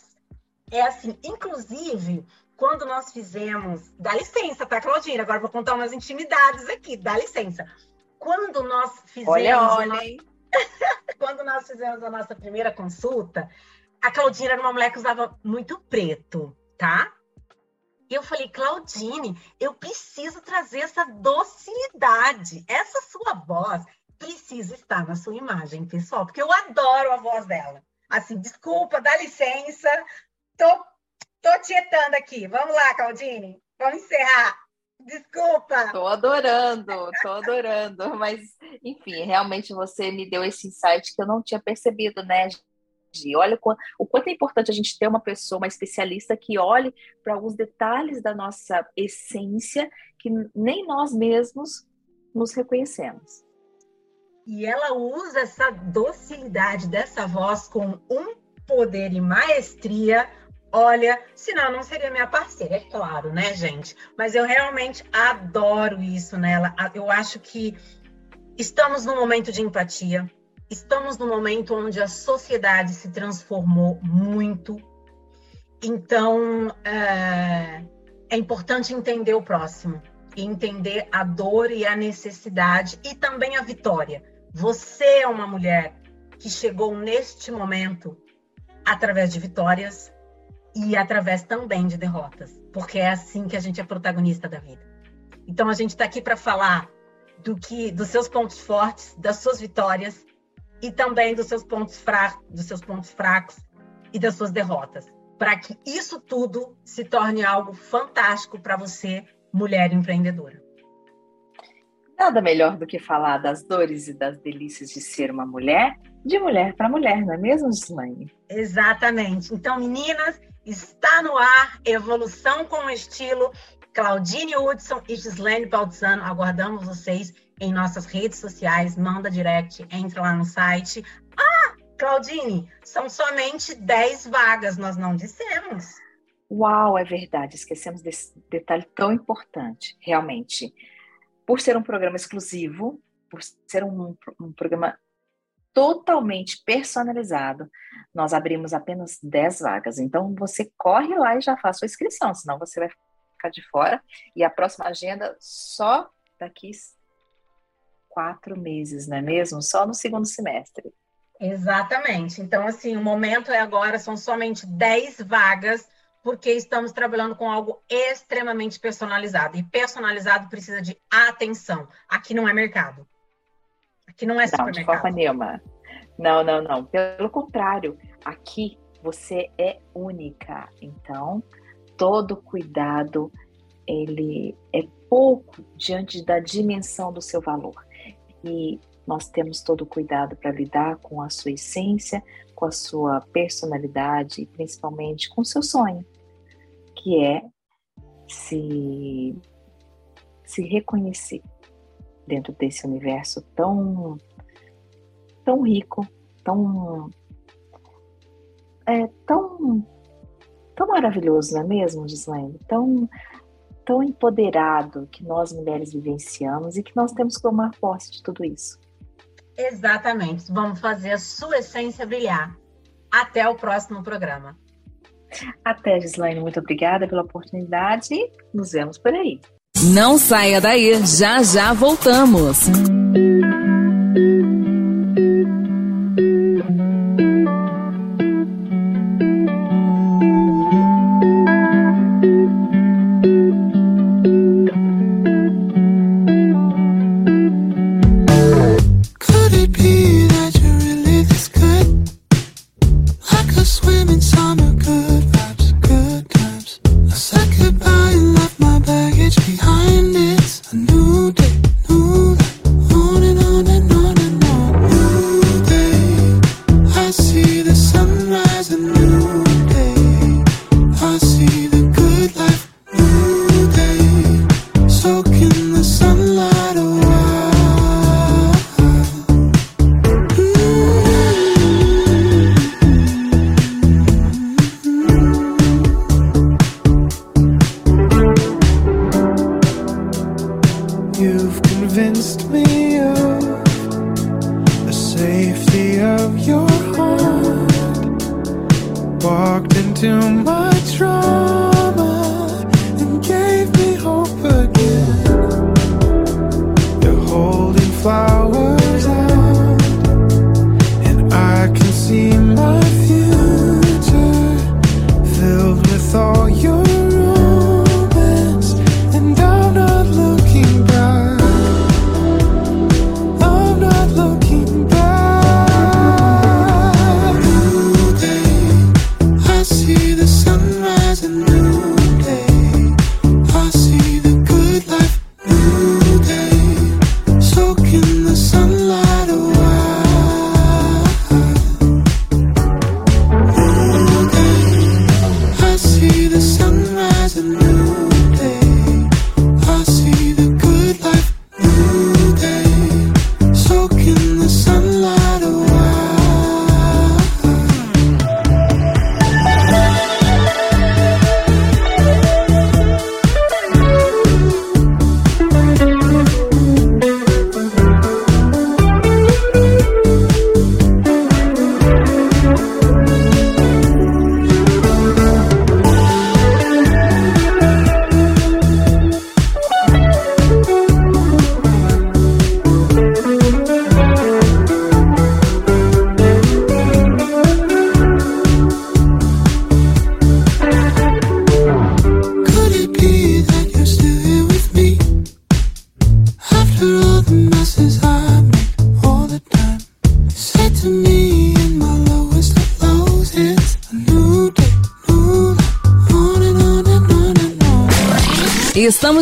é assim, inclusive, quando nós fizemos. Dá licença, tá, Claudina? Agora vou contar umas intimidades aqui, dá licença. Quando nós fizemos. Olha, olha, quando nós fizemos a nossa primeira consulta, a Claudine era uma mulher que usava muito preto, tá? E eu falei, Claudine, eu preciso trazer essa docilidade, essa sua voz precisa estar na sua imagem, pessoal, porque eu adoro a voz dela. Assim, desculpa, dá licença, tô, tô tietando aqui. Vamos lá, Claudine, vamos encerrar. Desculpa. Tô adorando, tô adorando. Mas, enfim, realmente você me deu esse insight que eu não tinha percebido, né, Olha o quanto é importante a gente ter uma pessoa, uma especialista que olhe para alguns detalhes da nossa essência que nem nós mesmos nos reconhecemos. E ela usa essa docilidade dessa voz com um poder e maestria. Olha, senão não seria minha parceira, é claro, né, gente? Mas eu realmente adoro isso nela. Eu acho que estamos num momento de empatia estamos num momento onde a sociedade se transformou muito. Então, é, é importante entender o próximo, entender a dor e a necessidade e também a vitória. Você é uma mulher que chegou neste momento através de vitórias e através também de derrotas, porque é assim que a gente é protagonista da vida. Então a gente está aqui para falar do que, dos seus pontos fortes, das suas vitórias e também dos seus pontos fracos, dos seus pontos fracos e das suas derrotas, para que isso tudo se torne algo fantástico para você, mulher empreendedora. Nada melhor do que falar das dores e das delícias de ser uma mulher, de mulher para mulher, não é mesmo, Gislaine? Exatamente. Então, meninas, está no ar Evolução com Estilo. Claudine Hudson e Gislaine Baltzano, aguardamos vocês em nossas redes sociais, manda direct, entra lá no site. Ah, Claudine, são somente 10 vagas, nós não dissemos. Uau, é verdade, esquecemos desse detalhe tão importante, realmente. Por ser um programa exclusivo, por ser um, um programa totalmente personalizado, nós abrimos apenas 10 vagas. Então, você corre lá e já faz sua inscrição, senão você vai ficar de fora. E a próxima agenda só daqui quatro meses, não é mesmo? Só no segundo semestre. Exatamente. Então, assim, o momento é agora, são somente 10 vagas, porque estamos trabalhando com algo extremamente personalizado. E personalizado precisa de atenção. Aqui não é mercado. Aqui não é supermercado. Não, de forma nenhuma. Não, não, não. Pelo contrário, aqui você é única. Então, todo cuidado ele é pouco diante da dimensão do seu valor e nós temos todo o cuidado para lidar com a sua essência, com a sua personalidade e principalmente com o seu sonho, que é se, se reconhecer dentro desse universo tão, tão rico, tão, é, tão, tão maravilhoso, não é mesmo, Gislaine? Tão tão empoderado que nós mulheres vivenciamos e que nós temos que tomar posse de tudo isso. Exatamente. Vamos fazer a sua essência brilhar. Até o próximo programa. Até, Gislaine. Muito obrigada pela oportunidade. Nos vemos por aí. Não saia daí. Já já voltamos.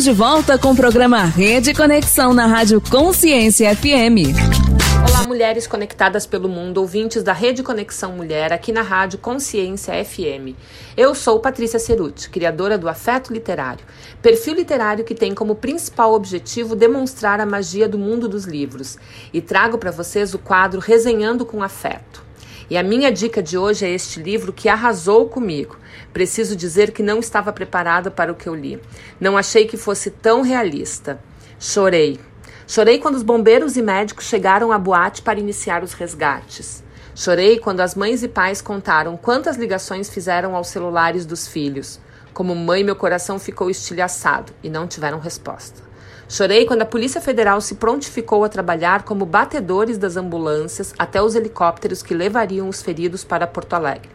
De volta com o programa Rede Conexão na Rádio Consciência FM. Olá, mulheres conectadas pelo mundo, ouvintes da Rede Conexão Mulher, aqui na Rádio Consciência FM. Eu sou Patrícia Ceruti, criadora do Afeto Literário, perfil literário que tem como principal objetivo demonstrar a magia do mundo dos livros, e trago para vocês o quadro Resenhando com Afeto. E a minha dica de hoje é este livro que arrasou comigo. Preciso dizer que não estava preparada para o que eu li. Não achei que fosse tão realista. Chorei. Chorei quando os bombeiros e médicos chegaram à boate para iniciar os resgates. Chorei quando as mães e pais contaram quantas ligações fizeram aos celulares dos filhos. Como mãe, meu coração ficou estilhaçado e não tiveram resposta. Chorei quando a Polícia Federal se prontificou a trabalhar como batedores das ambulâncias até os helicópteros que levariam os feridos para Porto Alegre.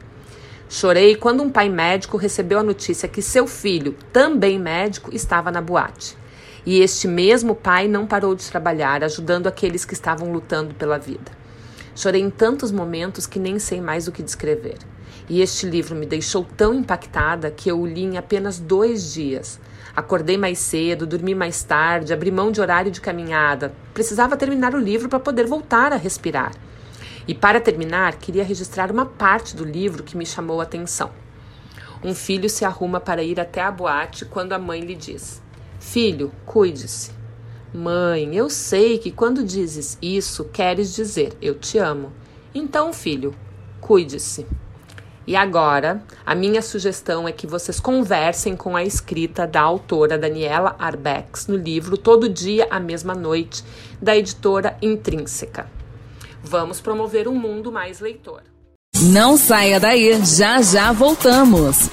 Chorei quando um pai médico recebeu a notícia que seu filho, também médico, estava na boate. E este mesmo pai não parou de trabalhar, ajudando aqueles que estavam lutando pela vida. Chorei em tantos momentos que nem sei mais o que descrever. E este livro me deixou tão impactada que eu o li em apenas dois dias. Acordei mais cedo, dormi mais tarde, abri mão de horário de caminhada. Precisava terminar o livro para poder voltar a respirar. E para terminar, queria registrar uma parte do livro que me chamou a atenção. Um filho se arruma para ir até a boate quando a mãe lhe diz: Filho, cuide-se. Mãe, eu sei que quando dizes isso, queres dizer eu te amo. Então, filho, cuide-se. E agora, a minha sugestão é que vocês conversem com a escrita da autora Daniela Arbex no livro Todo Dia, a Mesma Noite, da editora Intrínseca. Vamos promover um mundo mais leitor. Não saia daí, já já voltamos.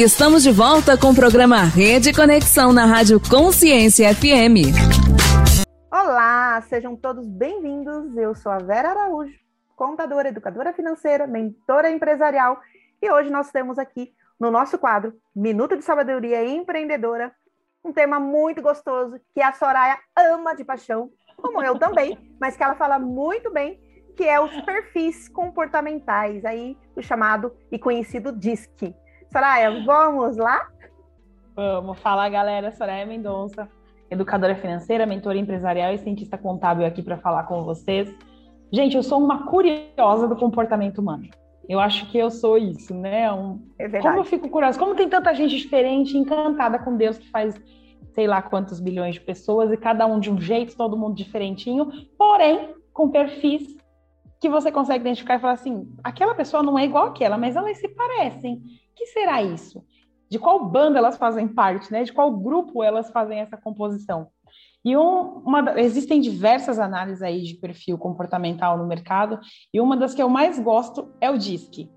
Estamos de volta com o programa Rede Conexão na Rádio Consciência FM. Olá, sejam todos bem-vindos. Eu sou a Vera Araújo, contadora, educadora financeira, mentora empresarial, e hoje nós temos aqui no nosso quadro Minuto de Sabedoria Empreendedora um tema muito gostoso que a Soraya ama de paixão, como eu também, mas que ela fala muito bem, que é os perfis comportamentais, aí o chamado e conhecido DISC. Soraya, vamos lá? Vamos falar, galera. Soraya Mendonça, educadora financeira, mentora empresarial e cientista contábil aqui para falar com vocês. Gente, eu sou uma curiosa do comportamento humano. Eu acho que eu sou isso, né? Um... É como eu fico curiosa, como tem tanta gente diferente, encantada com Deus que faz sei lá quantos bilhões de pessoas e cada um de um jeito, todo mundo diferentinho, porém com perfis que você consegue identificar e falar assim: aquela pessoa não é igual àquela, mas elas se parecem que será isso? De qual banda elas fazem parte, né? De qual grupo elas fazem essa composição? E um, uma, existem diversas análises aí de perfil comportamental no mercado, e uma das que eu mais gosto é o DISC.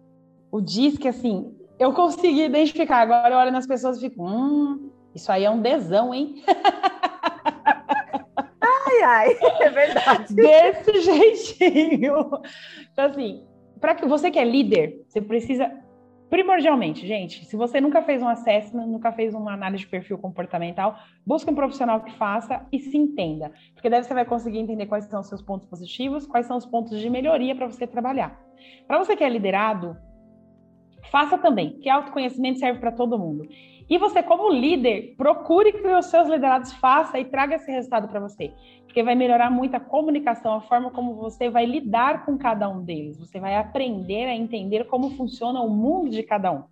O DISC, assim, eu consegui identificar. Agora eu olho nas pessoas e fico, hum, isso aí é um desão, hein? ai, ai, é verdade. Desse jeitinho. Então, assim, para que você que é líder, você precisa Primordialmente, gente, se você nunca fez um assessment, nunca fez uma análise de perfil comportamental, busque um profissional que faça e se entenda, porque daí você vai conseguir entender quais são os seus pontos positivos, quais são os pontos de melhoria para você trabalhar. Para você que é liderado, faça também, que autoconhecimento serve para todo mundo. E você, como líder, procure que os seus liderados façam e traga esse resultado para você. Porque vai melhorar muito a comunicação, a forma como você vai lidar com cada um deles. Você vai aprender a entender como funciona o mundo de cada um.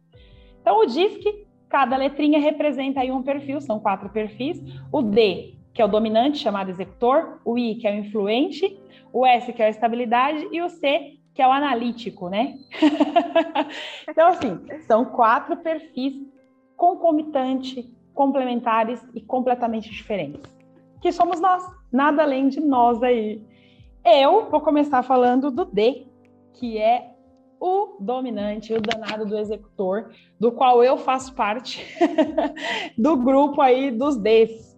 Então, o DISC, cada letrinha representa aí um perfil, são quatro perfis. O D, que é o dominante, chamado executor. O I, que é o influente. O S, que é a estabilidade. E o C, que é o analítico, né? então, assim, são quatro perfis concomitante, complementares e completamente diferentes. Que somos nós, nada além de nós aí. Eu vou começar falando do D, que é o dominante, o danado do executor, do qual eu faço parte do grupo aí dos Ds.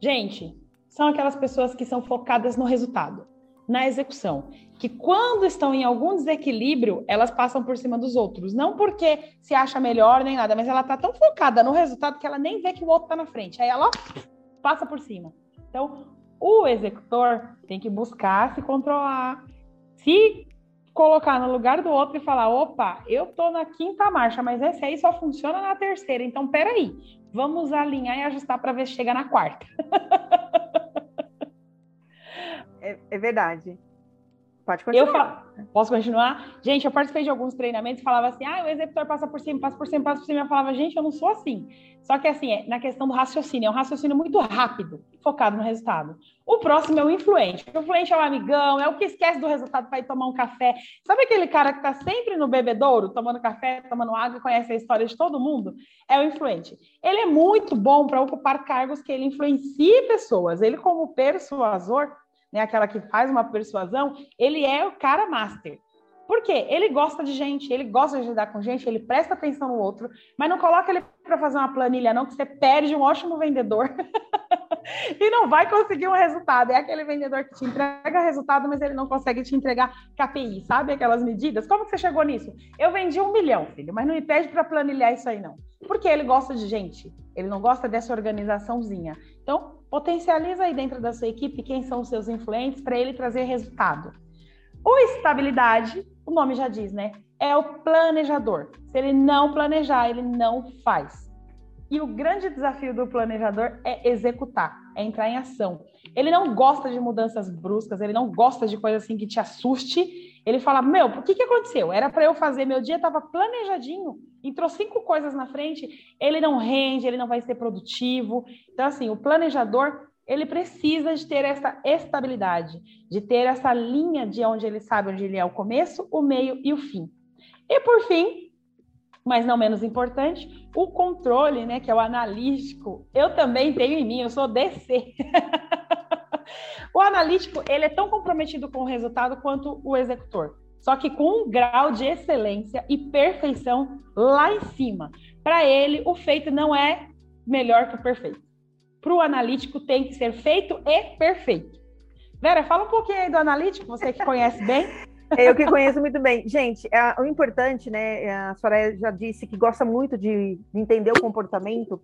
Gente, são aquelas pessoas que são focadas no resultado, na execução que quando estão em algum desequilíbrio, elas passam por cima dos outros. Não porque se acha melhor nem nada, mas ela está tão focada no resultado que ela nem vê que o outro está na frente. Aí ela ó, passa por cima. Então, o executor tem que buscar se controlar, se colocar no lugar do outro e falar: opa, eu tô na quinta marcha, mas esse aí só funciona na terceira. Então, peraí, vamos alinhar e ajustar para ver se chega na quarta. é, é verdade. Pode continuar. Eu Posso continuar? Gente, eu participei de alguns treinamentos e falava assim: ah, o executor passa por cima, passa por cima, passa por cima. Eu falava, gente, eu não sou assim. Só que assim, é na questão do raciocínio, é um raciocínio muito rápido, focado no resultado. O próximo é o influente. O influente é o amigão, é o que esquece do resultado para ir tomar um café. Sabe aquele cara que está sempre no bebedouro, tomando café, tomando água, conhece a história de todo mundo? É o influente. Ele é muito bom para ocupar cargos que ele influencie pessoas. Ele, como persuasor, né, aquela que faz uma persuasão, ele é o cara master. Por quê? Ele gosta de gente, ele gosta de lidar com gente, ele presta atenção no outro, mas não coloca ele para fazer uma planilha, não, que você perde um ótimo vendedor e não vai conseguir um resultado. É aquele vendedor que te entrega resultado, mas ele não consegue te entregar KPI, sabe? Aquelas medidas. Como que você chegou nisso? Eu vendi um milhão, filho, mas não me pede para planilhar isso aí, não. Porque ele gosta de gente, ele não gosta dessa organizaçãozinha. Então, Potencializa aí dentro da sua equipe quem são os seus influentes para ele trazer resultado. O estabilidade, o nome já diz, né? É o planejador. Se ele não planejar, ele não faz. E o grande desafio do planejador é executar, é entrar em ação. Ele não gosta de mudanças bruscas, ele não gosta de coisa assim que te assuste. Ele fala: Meu, o que, que aconteceu? Era para eu fazer, meu dia estava planejadinho, entrou cinco coisas na frente, ele não rende, ele não vai ser produtivo. Então, assim, o planejador ele precisa de ter essa estabilidade, de ter essa linha de onde ele sabe onde ele é o começo, o meio e o fim. E por fim, mas não menos importante, o controle, né, que é o analítico, eu também tenho em mim, eu sou DC. o analítico, ele é tão comprometido com o resultado quanto o executor, só que com um grau de excelência e perfeição lá em cima. para ele, o feito não é melhor que o perfeito. Para o analítico, tem que ser feito e perfeito. Vera, fala um pouquinho aí do analítico, você que conhece bem. Eu que conheço muito bem. Gente, é, o importante, né? A Soraya já disse que gosta muito de, de entender o comportamento.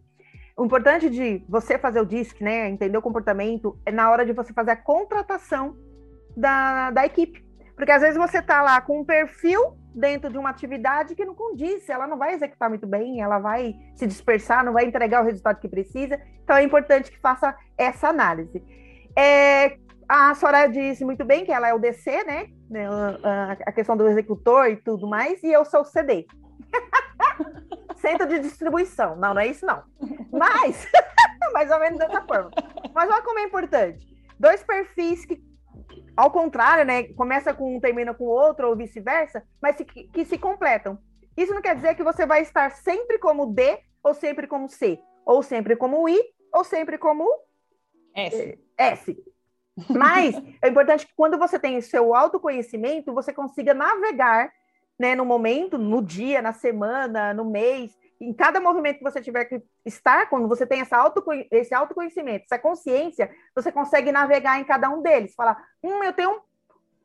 O importante de você fazer o DISC, né? Entender o comportamento, é na hora de você fazer a contratação da, da equipe. Porque às vezes você está lá com um perfil dentro de uma atividade que não condiz, ela não vai executar muito bem, ela vai se dispersar, não vai entregar o resultado que precisa. Então é importante que faça essa análise. É, a Soraya disse muito bem que ela é o DC, né? A questão do executor e tudo mais, e eu sou o CD. Centro de distribuição. Não, não é isso, não. Mas, mais ou menos dessa forma. Mas olha como é importante. Dois perfis que ao contrário, né? Começa com um, termina com o outro, ou vice-versa, mas que, que se completam. Isso não quer dizer que você vai estar sempre como D, ou sempre como C, ou sempre como I, ou sempre como S. S. Mas é importante que quando você tem seu autoconhecimento, você consiga navegar né, no momento, no dia, na semana, no mês, em cada movimento que você tiver que estar, quando você tem essa auto, esse autoconhecimento, essa consciência, você consegue navegar em cada um deles. Falar, hum, eu tenho um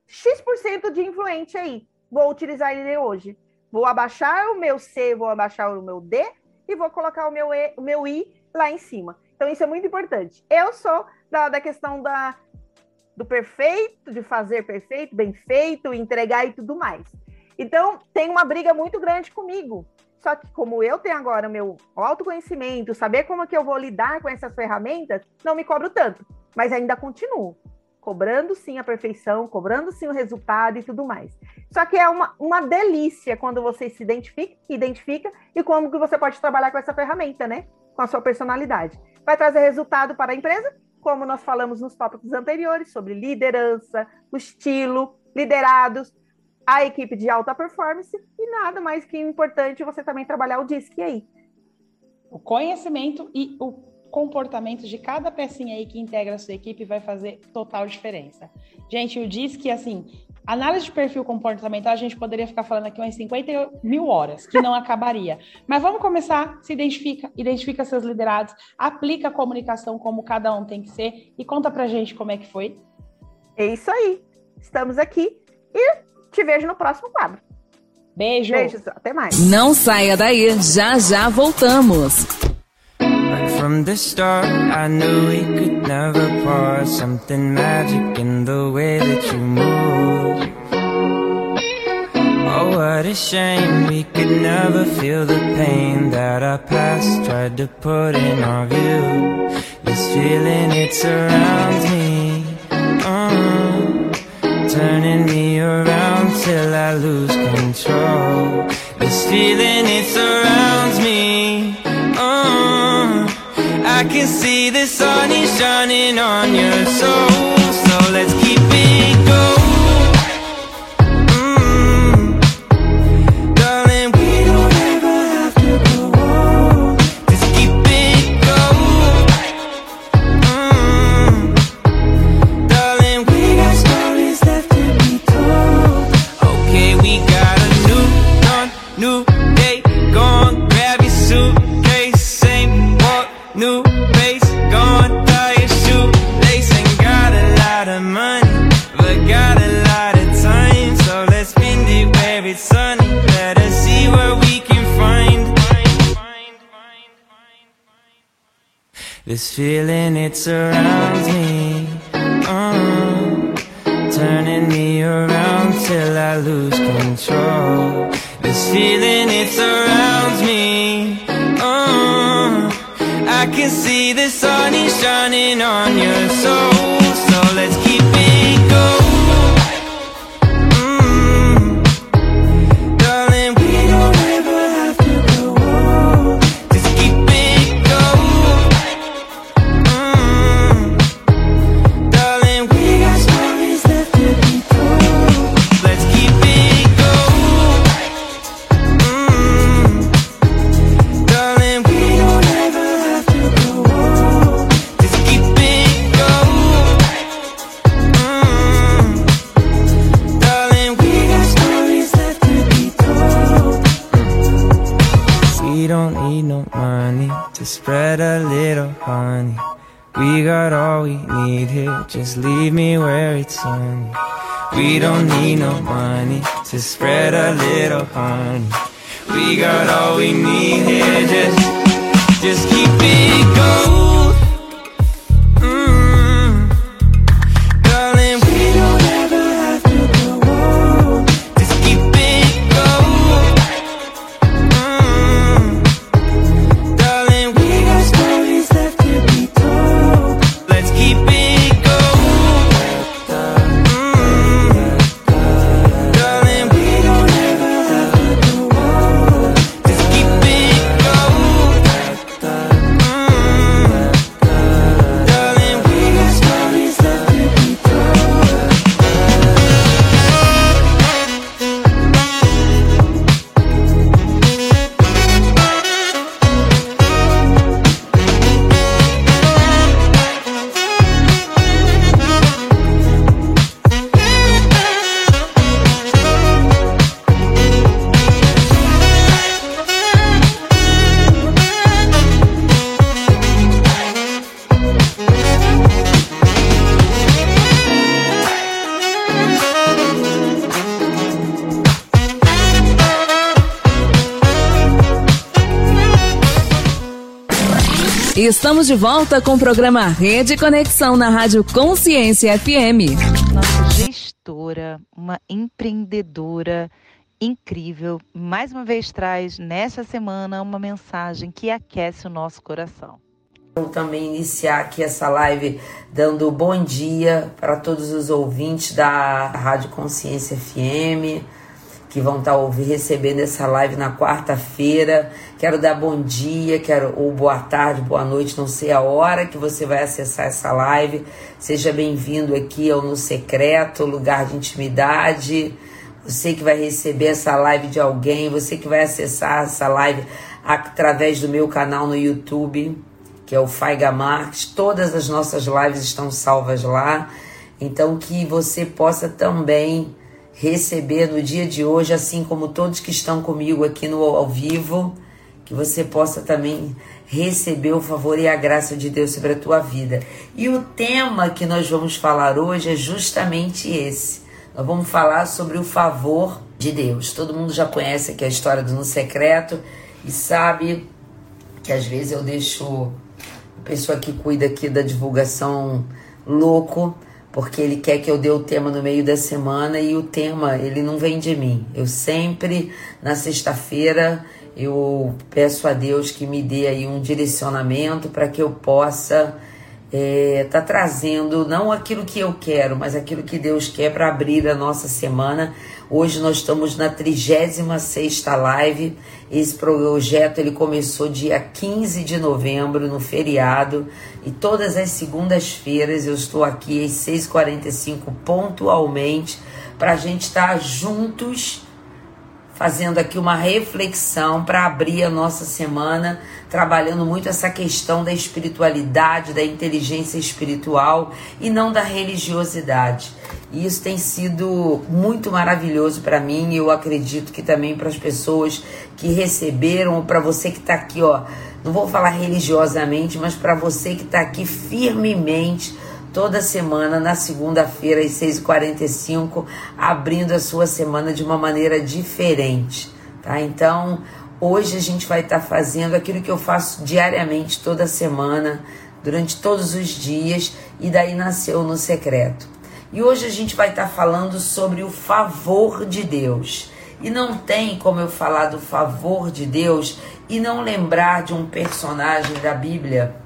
X% de influente aí, vou utilizar ele hoje. Vou abaixar o meu C, vou abaixar o meu D e vou colocar o meu, e, o meu I lá em cima. Então, isso é muito importante. Eu sou da, da questão da, do perfeito, de fazer perfeito, bem feito, entregar e tudo mais. Então, tem uma briga muito grande comigo, só que como eu tenho agora o meu autoconhecimento, saber como que eu vou lidar com essas ferramentas, não me cobro tanto, mas ainda continuo cobrando sim a perfeição, cobrando sim o resultado e tudo mais. Só que é uma, uma delícia quando você se identifica, identifica e como que você pode trabalhar com essa ferramenta, né? Com a sua personalidade. Vai trazer resultado para a empresa, como nós falamos nos tópicos anteriores, sobre liderança, o estilo, liderados, a equipe de alta performance e nada mais que importante você também trabalhar o DISC aí. O conhecimento e o comportamento de cada pecinha aí que integra a sua equipe vai fazer total diferença. Gente, o DISC, assim, análise de perfil comportamental, a gente poderia ficar falando aqui umas 50 mil horas, que não acabaria. Mas vamos começar, se identifica, identifica seus liderados, aplica a comunicação como cada um tem que ser e conta pra gente como é que foi. É isso aí. Estamos aqui e te vejo no próximo quadro. Beijo. Beijos, até mais. Não saia daí, já já voltamos. From the start, I knew we could never part. Something magic in the way that you move. What a shame we could never feel the pain that our past tried to put in our view. This feeling, it surrounds me. Uh, turning me around till I lose control. This feeling, it surrounds me. Uh, I can see the sun is shining on your soul. So let's keep it going. This feeling, it surrounds me. Uh, turning me around till I lose control. This feeling, it surrounds me. Uh, I can see the sun is shining on your soul. So let's keep spread a little honey. We got all we need here, just leave me where it's sunny. We don't need no money to spread a little honey. We got all we need here, just, just keep it going. Estamos de volta com o programa Rede Conexão na Rádio Consciência FM. Nossa gestora, uma empreendedora incrível, mais uma vez traz nesta semana uma mensagem que aquece o nosso coração. Vou também iniciar aqui essa live dando bom dia para todos os ouvintes da Rádio Consciência FM que vão estar tá ouvir, recebendo essa live na quarta-feira. Quero dar bom dia, quero ou boa tarde, boa noite, não sei a hora que você vai acessar essa live. Seja bem-vindo aqui ao No Secreto, lugar de intimidade. Você que vai receber essa live de alguém, você que vai acessar essa live através do meu canal no YouTube, que é o Faiga Marques. Todas as nossas lives estão salvas lá. Então que você possa também receber no dia de hoje, assim como todos que estão comigo aqui no ao vivo, que você possa também receber o favor e a graça de Deus sobre a tua vida. E o tema que nós vamos falar hoje é justamente esse. Nós vamos falar sobre o favor de Deus. Todo mundo já conhece aqui a história do No Secreto e sabe que às vezes eu deixo a pessoa que cuida aqui da divulgação louco porque ele quer que eu dê o tema no meio da semana e o tema ele não vem de mim. Eu sempre na sexta-feira eu peço a Deus que me dê aí um direcionamento para que eu possa é, tá trazendo não aquilo que eu quero, mas aquilo que Deus quer para abrir a nossa semana. Hoje nós estamos na 36 live. Esse projeto ele começou dia 15 de novembro, no feriado, e todas as segundas-feiras eu estou aqui às 6h45 pontualmente para a gente estar tá juntos fazendo aqui uma reflexão para abrir a nossa semana, trabalhando muito essa questão da espiritualidade, da inteligência espiritual e não da religiosidade. E isso tem sido muito maravilhoso para mim e eu acredito que também para as pessoas que receberam, ou para você que está aqui, ó, não vou falar religiosamente, mas para você que está aqui firmemente toda semana, na segunda-feira, às 6h45, abrindo a sua semana de uma maneira diferente, tá? Então, hoje a gente vai estar tá fazendo aquilo que eu faço diariamente, toda semana, durante todos os dias, e daí nasceu no secreto. E hoje a gente vai estar tá falando sobre o favor de Deus. E não tem como eu falar do favor de Deus e não lembrar de um personagem da Bíblia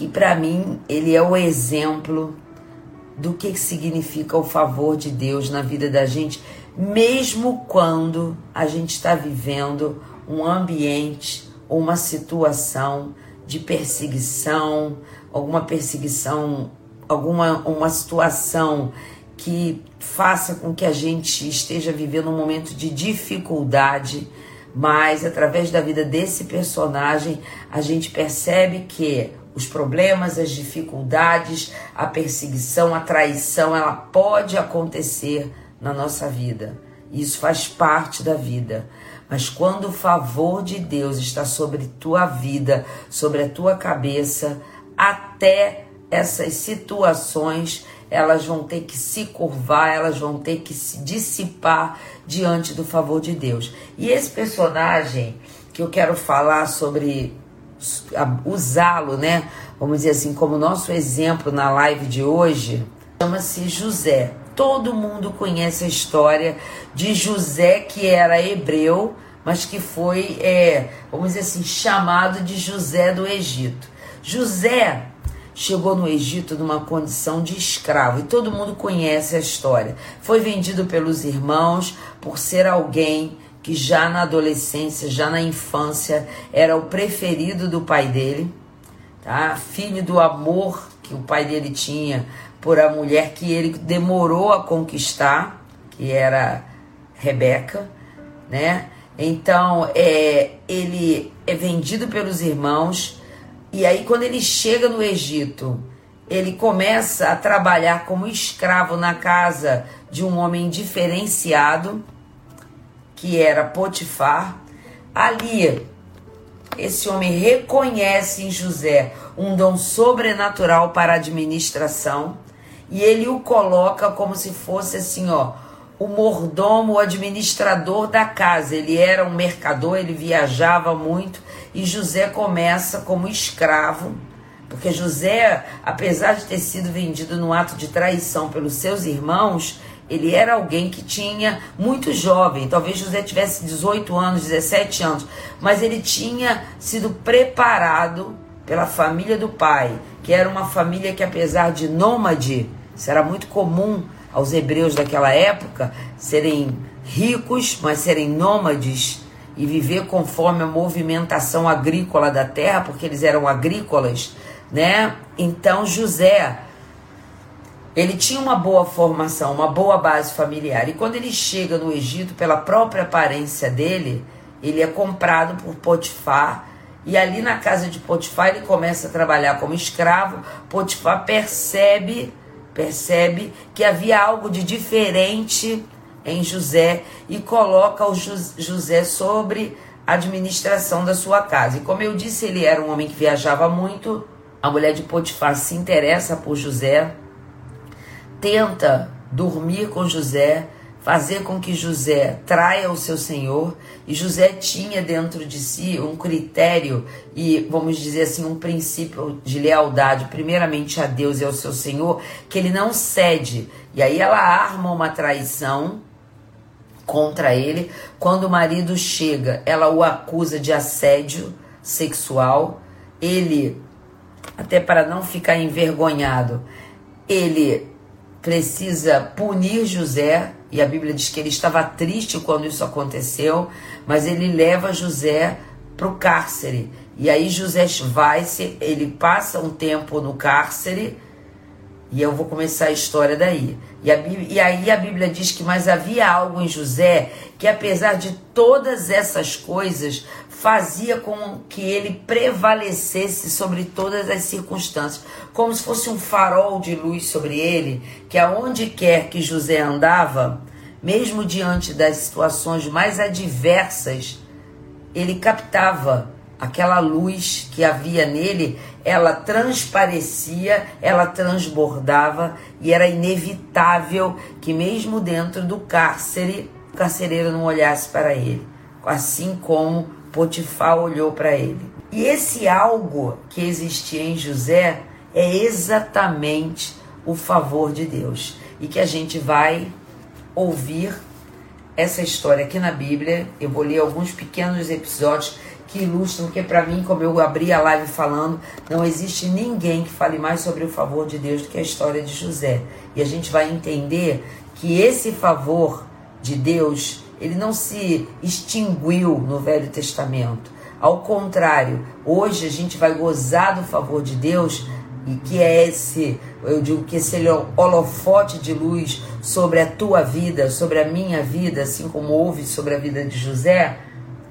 que para mim ele é o exemplo do que significa o favor de Deus na vida da gente, mesmo quando a gente está vivendo um ambiente uma situação de perseguição, alguma perseguição, alguma uma situação que faça com que a gente esteja vivendo um momento de dificuldade, mas através da vida desse personagem a gente percebe que os problemas, as dificuldades, a perseguição, a traição, ela pode acontecer na nossa vida. Isso faz parte da vida. Mas quando o favor de Deus está sobre tua vida, sobre a tua cabeça, até essas situações elas vão ter que se curvar, elas vão ter que se dissipar diante do favor de Deus. E esse personagem que eu quero falar sobre usá-lo, né? Vamos dizer assim, como nosso exemplo na live de hoje, chama-se José. Todo mundo conhece a história de José, que era hebreu, mas que foi, é, vamos dizer assim, chamado de José do Egito. José chegou no Egito numa condição de escravo e todo mundo conhece a história. Foi vendido pelos irmãos por ser alguém que já na adolescência, já na infância, era o preferido do pai dele, tá? Filho do amor que o pai dele tinha por a mulher que ele demorou a conquistar, que era Rebeca, né? Então, é, ele é vendido pelos irmãos e aí quando ele chega no Egito, ele começa a trabalhar como escravo na casa de um homem diferenciado, que era Potifar. Ali, esse homem reconhece em José um dom sobrenatural para administração e ele o coloca como se fosse assim, ó, o mordomo, o administrador da casa. Ele era um mercador, ele viajava muito e José começa como escravo, porque José, apesar de ter sido vendido no ato de traição pelos seus irmãos, ele era alguém que tinha muito jovem, talvez José tivesse 18 anos, 17 anos, mas ele tinha sido preparado pela família do pai, que era uma família que apesar de nômade, isso era muito comum aos hebreus daquela época, serem ricos, mas serem nômades e viver conforme a movimentação agrícola da terra, porque eles eram agrícolas, né? Então José ele tinha uma boa formação, uma boa base familiar. E quando ele chega no Egito, pela própria aparência dele, ele é comprado por Potifar. E ali na casa de Potifar ele começa a trabalhar como escravo. Potifar percebe, percebe que havia algo de diferente em José e coloca o José sobre a administração da sua casa. E como eu disse, ele era um homem que viajava muito. A mulher de Potifar se interessa por José, tenta dormir com José, fazer com que José traia o seu senhor. E José tinha dentro de si um critério e, vamos dizer assim, um princípio de lealdade, primeiramente a Deus e ao seu senhor, que ele não cede. E aí ela arma uma traição contra ele. Quando o marido chega, ela o acusa de assédio sexual. Ele, até para não ficar envergonhado, ele precisa punir José. E a Bíblia diz que ele estava triste quando isso aconteceu, mas ele leva José para o cárcere. E aí José vai, ele passa um tempo no cárcere e eu vou começar a história daí. E, a, e aí a Bíblia diz que, mas havia algo em José que, apesar de todas essas coisas, fazia com que ele prevalecesse sobre todas as circunstâncias, como se fosse um farol de luz sobre ele, que aonde quer que José andava, mesmo diante das situações mais adversas, ele captava aquela luz que havia nele ela transparecia, ela transbordava e era inevitável que, mesmo dentro do cárcere, o carcereiro não olhasse para ele, assim como Potifar olhou para ele. E esse algo que existia em José é exatamente o favor de Deus e que a gente vai ouvir essa história aqui na Bíblia. Eu vou ler alguns pequenos episódios que ilustram que para mim, como eu abri a live falando, não existe ninguém que fale mais sobre o favor de Deus do que a história de José. E a gente vai entender que esse favor de Deus, ele não se extinguiu no Velho Testamento. Ao contrário, hoje a gente vai gozar do favor de Deus e que é esse, eu digo que esse holofote de luz sobre a tua vida, sobre a minha vida, assim como houve sobre a vida de José,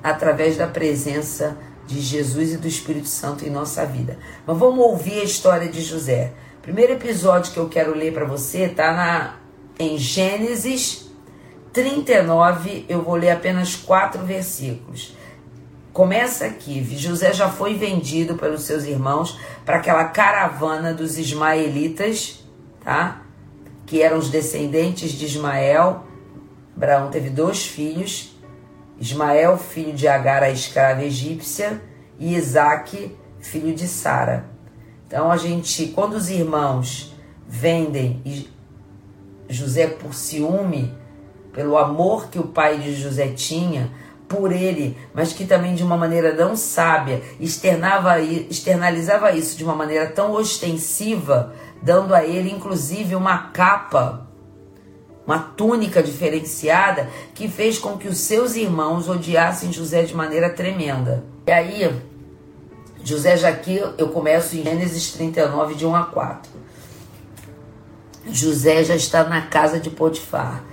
através da presença de Jesus e do Espírito Santo em nossa vida. Mas vamos ouvir a história de José. Primeiro episódio que eu quero ler para você está em Gênesis, 39, eu vou ler apenas quatro versículos. Começa aqui: José já foi vendido pelos seus irmãos para aquela caravana dos ismaelitas, tá? Que eram os descendentes de Ismael. Abraão teve dois filhos: Ismael, filho de Agar, a escrava egípcia, e Isaac, filho de Sara. Então a gente, quando os irmãos vendem José por ciúme, pelo amor que o pai de José tinha por ele, mas que também de uma maneira não sábia externava, externalizava isso de uma maneira tão ostensiva, dando a ele inclusive uma capa, uma túnica diferenciada, que fez com que os seus irmãos odiassem José de maneira tremenda. E aí, José já aqui eu começo em Gênesis 39, de 1 a 4. José já está na casa de Potifar.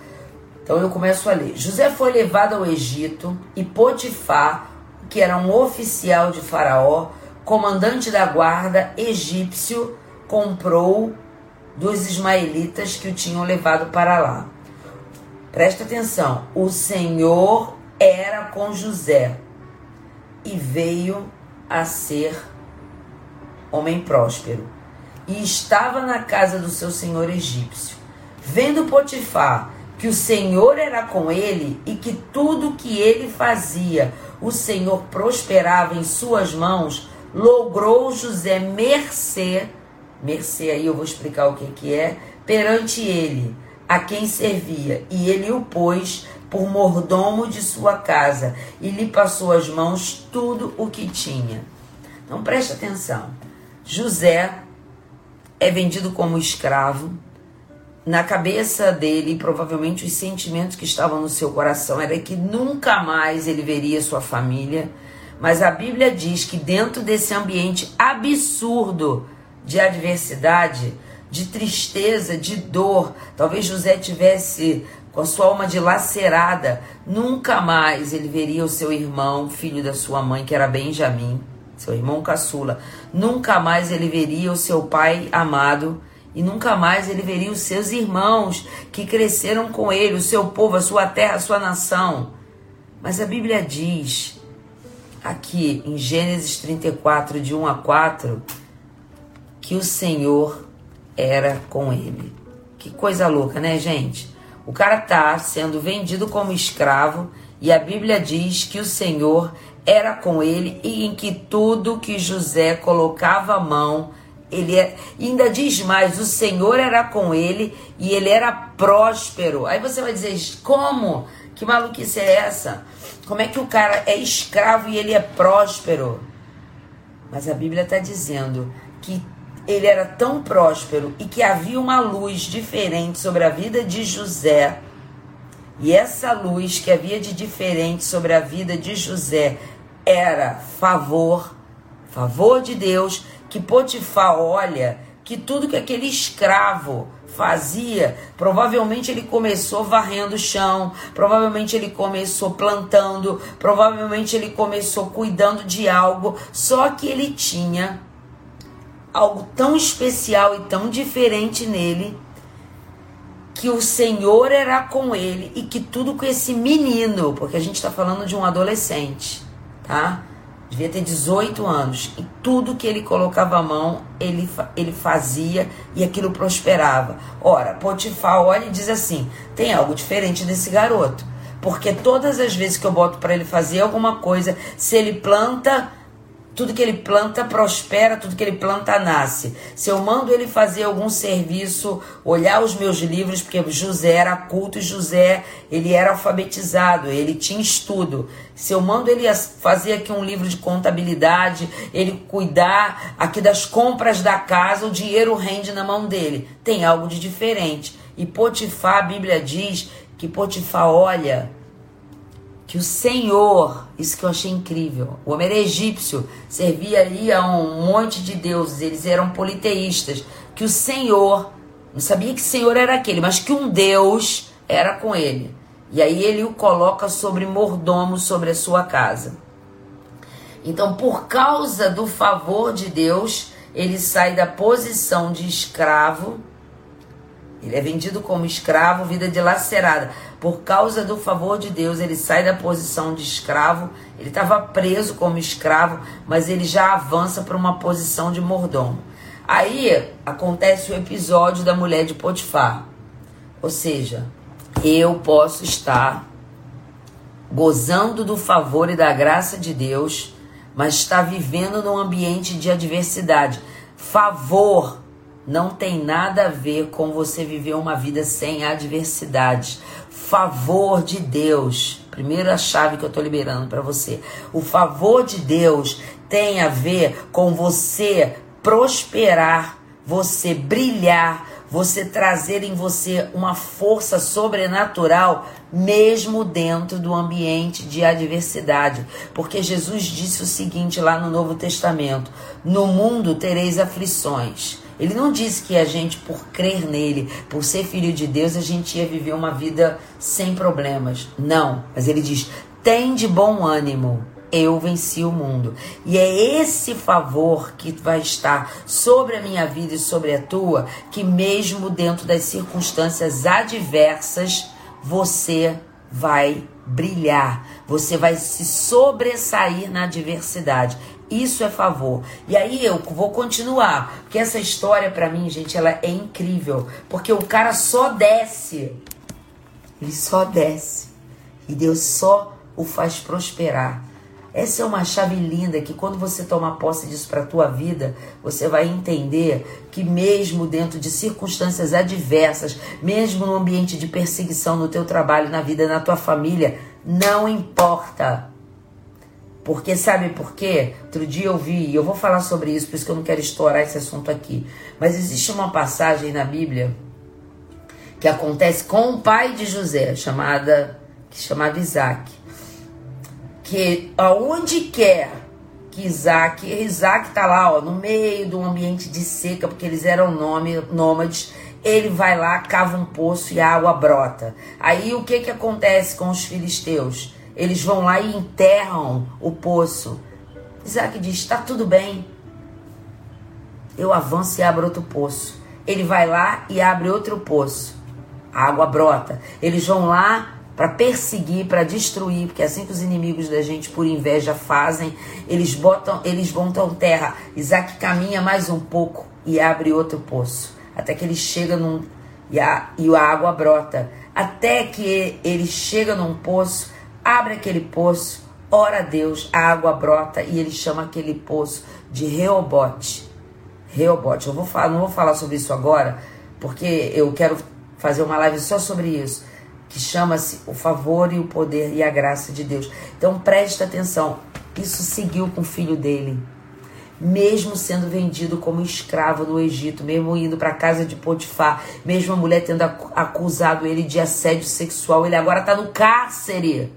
Então eu começo a ler. José foi levado ao Egito e Potifar, que era um oficial de Faraó, comandante da guarda egípcio, comprou dos ismaelitas que o tinham levado para lá. Presta atenção: o Senhor era com José e veio a ser homem próspero e estava na casa do seu senhor egípcio. Vendo Potifar que o Senhor era com ele e que tudo que ele fazia, o Senhor prosperava em suas mãos, logrou José mercê, mercê aí eu vou explicar o que, que é, perante ele, a quem servia, e ele o pôs por mordomo de sua casa, e lhe passou às mãos tudo o que tinha. Então preste atenção. José é vendido como escravo. Na cabeça dele, provavelmente os sentimentos que estavam no seu coração era que nunca mais ele veria sua família. Mas a Bíblia diz que dentro desse ambiente absurdo de adversidade, de tristeza, de dor, talvez José tivesse com a sua alma dilacerada, nunca mais ele veria o seu irmão, filho da sua mãe, que era Benjamim seu irmão caçula. Nunca mais ele veria o seu pai amado e nunca mais ele veria os seus irmãos que cresceram com ele, o seu povo, a sua terra, a sua nação. Mas a Bíblia diz aqui em Gênesis 34, de 1 a 4, que o Senhor era com ele. Que coisa louca, né, gente? O cara tá sendo vendido como escravo e a Bíblia diz que o Senhor era com ele e em que tudo que José colocava a mão, ele é, ainda diz mais, o Senhor era com ele e ele era próspero. Aí você vai dizer, como? Que maluquice é essa? Como é que o cara é escravo e ele é próspero? Mas a Bíblia está dizendo que ele era tão próspero e que havia uma luz diferente sobre a vida de José. E essa luz que havia de diferente sobre a vida de José era favor, favor de Deus, que Potifar olha que tudo que aquele escravo fazia, provavelmente ele começou varrendo o chão, provavelmente ele começou plantando, provavelmente ele começou cuidando de algo, só que ele tinha algo tão especial e tão diferente nele que o Senhor era com ele e que tudo com esse menino, porque a gente está falando de um adolescente, tá? Devia ter 18 anos. E tudo que ele colocava a mão, ele, ele fazia e aquilo prosperava. Ora, Potifar olha e diz assim: tem algo diferente desse garoto. Porque todas as vezes que eu boto para ele fazer alguma coisa, se ele planta, tudo que ele planta prospera, tudo que ele planta nasce. Se eu mando ele fazer algum serviço, olhar os meus livros, porque José era culto e José, ele era alfabetizado, ele tinha estudo. Se eu mando ele fazer aqui um livro de contabilidade, ele cuidar aqui das compras da casa, o dinheiro rende na mão dele. Tem algo de diferente. E Potifar, a Bíblia diz que Potifar olha que o Senhor, isso que eu achei incrível, o homem era egípcio, servia ali a um monte de deuses, eles eram politeístas, que o Senhor, não sabia que Senhor era aquele, mas que um Deus era com ele. E aí ele o coloca sobre mordomo sobre a sua casa. Então, por causa do favor de Deus, ele sai da posição de escravo Ele é vendido como escravo, vida dilacerada. Por causa do favor de Deus, ele sai da posição de escravo. Ele estava preso como escravo, mas ele já avança para uma posição de mordomo. Aí acontece o episódio da mulher de Potifar. Ou seja, eu posso estar gozando do favor e da graça de Deus, mas está vivendo num ambiente de adversidade. Favor não tem nada a ver com você viver uma vida sem adversidades. Favor de Deus, primeira chave que eu estou liberando para você. O favor de Deus tem a ver com você prosperar, você brilhar, você trazer em você uma força sobrenatural, mesmo dentro do ambiente de adversidade. Porque Jesus disse o seguinte lá no Novo Testamento: No mundo tereis aflições. Ele não disse que a gente, por crer nele, por ser filho de Deus, a gente ia viver uma vida sem problemas. Não. Mas ele diz: tem de bom ânimo. Eu venci o mundo. E é esse favor que vai estar sobre a minha vida e sobre a tua, que mesmo dentro das circunstâncias adversas, você vai brilhar, você vai se sobressair na adversidade. Isso é favor. E aí eu vou continuar, porque essa história para mim, gente, ela é incrível, porque o cara só desce. Ele só desce. E Deus só o faz prosperar. Essa é uma chave linda que quando você toma posse disso para a tua vida, você vai entender que mesmo dentro de circunstâncias adversas, mesmo no ambiente de perseguição no teu trabalho, na vida, na tua família, não importa porque sabe por quê? Outro dia eu vi, e eu vou falar sobre isso, por isso que eu não quero estourar esse assunto aqui. Mas existe uma passagem na Bíblia que acontece com o pai de José, chamada que chamava Isaac. Que aonde quer que Isaac, Isaac tá lá, ó, no meio de um ambiente de seca, porque eles eram nome, nômades, ele vai lá, cava um poço e a água brota. Aí o que que acontece com os filisteus? Eles vão lá e enterram o poço. Isaac diz: está tudo bem. Eu avanço e abro outro poço. Ele vai lá e abre outro poço. A água brota. Eles vão lá para perseguir, para destruir, porque é assim que os inimigos da gente por inveja fazem, eles botam, eles botam terra. Isaac caminha mais um pouco e abre outro poço, até que ele chega num e a, e a água brota, até que ele chega num poço abre aquele poço, ora a Deus, a água brota e ele chama aquele poço de Reobote. Reobote. Eu vou falar, não vou falar sobre isso agora, porque eu quero fazer uma live só sobre isso, que chama-se o favor e o poder e a graça de Deus. Então preste atenção. Isso seguiu com o filho dele mesmo sendo vendido como escravo no Egito, mesmo indo para a casa de Potifar, mesmo a mulher tendo acusado ele de assédio sexual, ele agora está no cárcere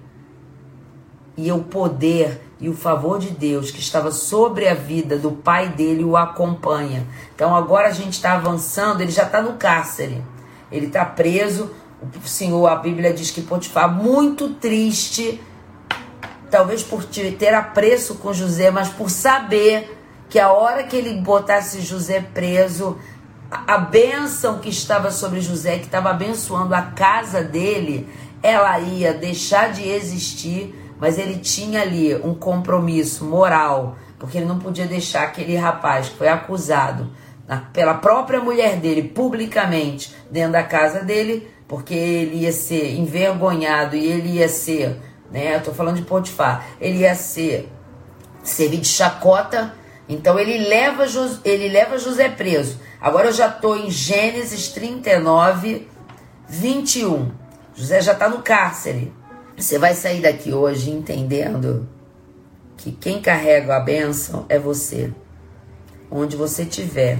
e o poder e o favor de Deus que estava sobre a vida do pai dele o acompanha. Então agora a gente está avançando, ele já está no cárcere, ele está preso. O Senhor, a Bíblia diz que Potifar, muito triste, talvez por ter apreço com José, mas por saber que a hora que ele botasse José preso, a bênção que estava sobre José, que estava abençoando a casa dele, ela ia deixar de existir mas ele tinha ali um compromisso moral, porque ele não podia deixar aquele rapaz que foi acusado pela própria mulher dele publicamente dentro da casa dele, porque ele ia ser envergonhado e ele ia ser, né? Eu tô falando de Potifar, ele ia ser servir de chacota. Então ele leva, ele leva José preso. Agora eu já estou em Gênesis 39, 21. José já está no cárcere. Você vai sair daqui hoje entendendo que quem carrega a bênção é você. Onde você estiver,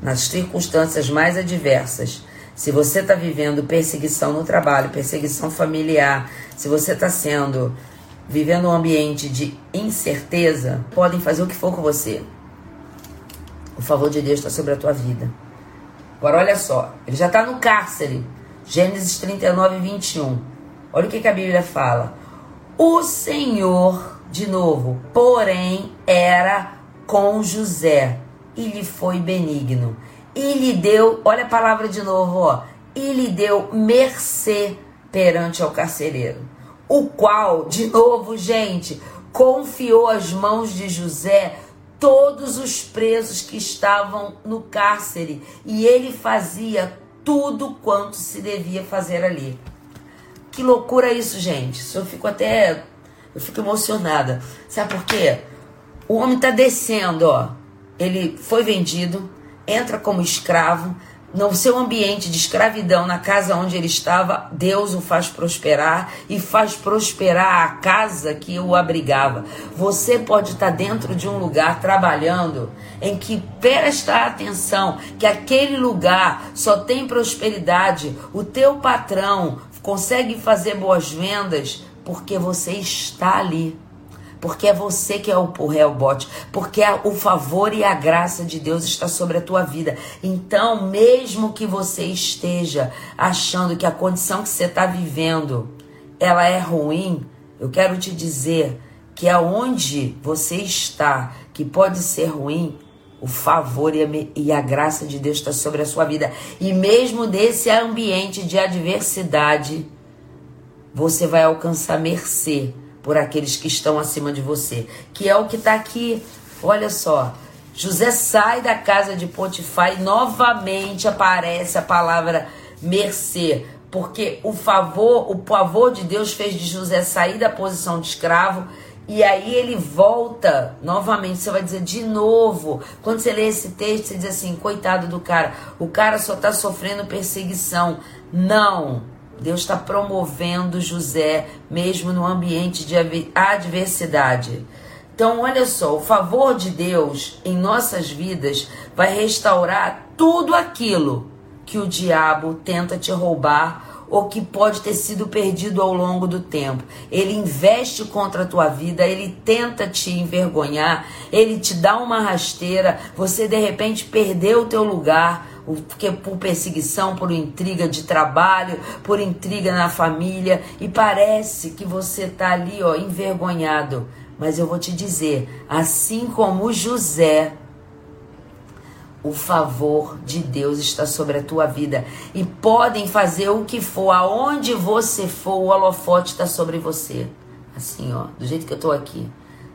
nas circunstâncias mais adversas, se você está vivendo perseguição no trabalho, perseguição familiar, se você está sendo vivendo um ambiente de incerteza, podem fazer o que for com você. O favor de Deus está sobre a tua vida. Agora olha só, ele já está no cárcere. Gênesis 39, 21. Olha o que, que a Bíblia fala. O Senhor, de novo, porém, era com José e lhe foi benigno. e lhe deu, olha a palavra de novo, ó, e lhe deu mercê perante ao carcereiro, o qual, de novo, gente, confiou às mãos de José todos os presos que estavam no cárcere, e ele fazia tudo quanto se devia fazer ali. Que loucura isso, gente. Isso eu fico até eu fico emocionada. Sabe por quê? O homem está descendo, ó. Ele foi vendido, entra como escravo, no seu ambiente de escravidão, na casa onde ele estava, Deus o faz prosperar e faz prosperar a casa que o abrigava. Você pode estar dentro de um lugar trabalhando em que presta atenção que aquele lugar só tem prosperidade, o teu patrão consegue fazer boas vendas porque você está ali porque é você que é o, bote, porque o favor e a graça de Deus está sobre a tua vida. Então, mesmo que você esteja achando que a condição que você está vivendo ela é ruim, eu quero te dizer que aonde você está, que pode ser ruim, o favor e a, graça de Deus está sobre a sua vida. E mesmo desse ambiente de adversidade, você vai alcançar mercê por aqueles que estão acima de você, que é o que está aqui. Olha só, José sai da casa de Potifar e novamente aparece a palavra mercê, porque o favor, o favor de Deus fez de José sair da posição de escravo e aí ele volta novamente. Você vai dizer de novo. Quando você lê esse texto, você diz assim: coitado do cara, o cara só está sofrendo perseguição. Não. Deus está promovendo José, mesmo no ambiente de adversidade. Então, olha só, o favor de Deus em nossas vidas vai restaurar tudo aquilo que o diabo tenta te roubar ou que pode ter sido perdido ao longo do tempo. Ele investe contra a tua vida, ele tenta te envergonhar, ele te dá uma rasteira, você de repente perdeu o teu lugar, porque por perseguição, por intriga de trabalho, por intriga na família, e parece que você está ali, ó, envergonhado. Mas eu vou te dizer, assim como José, o favor de Deus está sobre a tua vida e podem fazer o que for, aonde você for, o holofote está sobre você. Assim, ó, do jeito que eu tô aqui.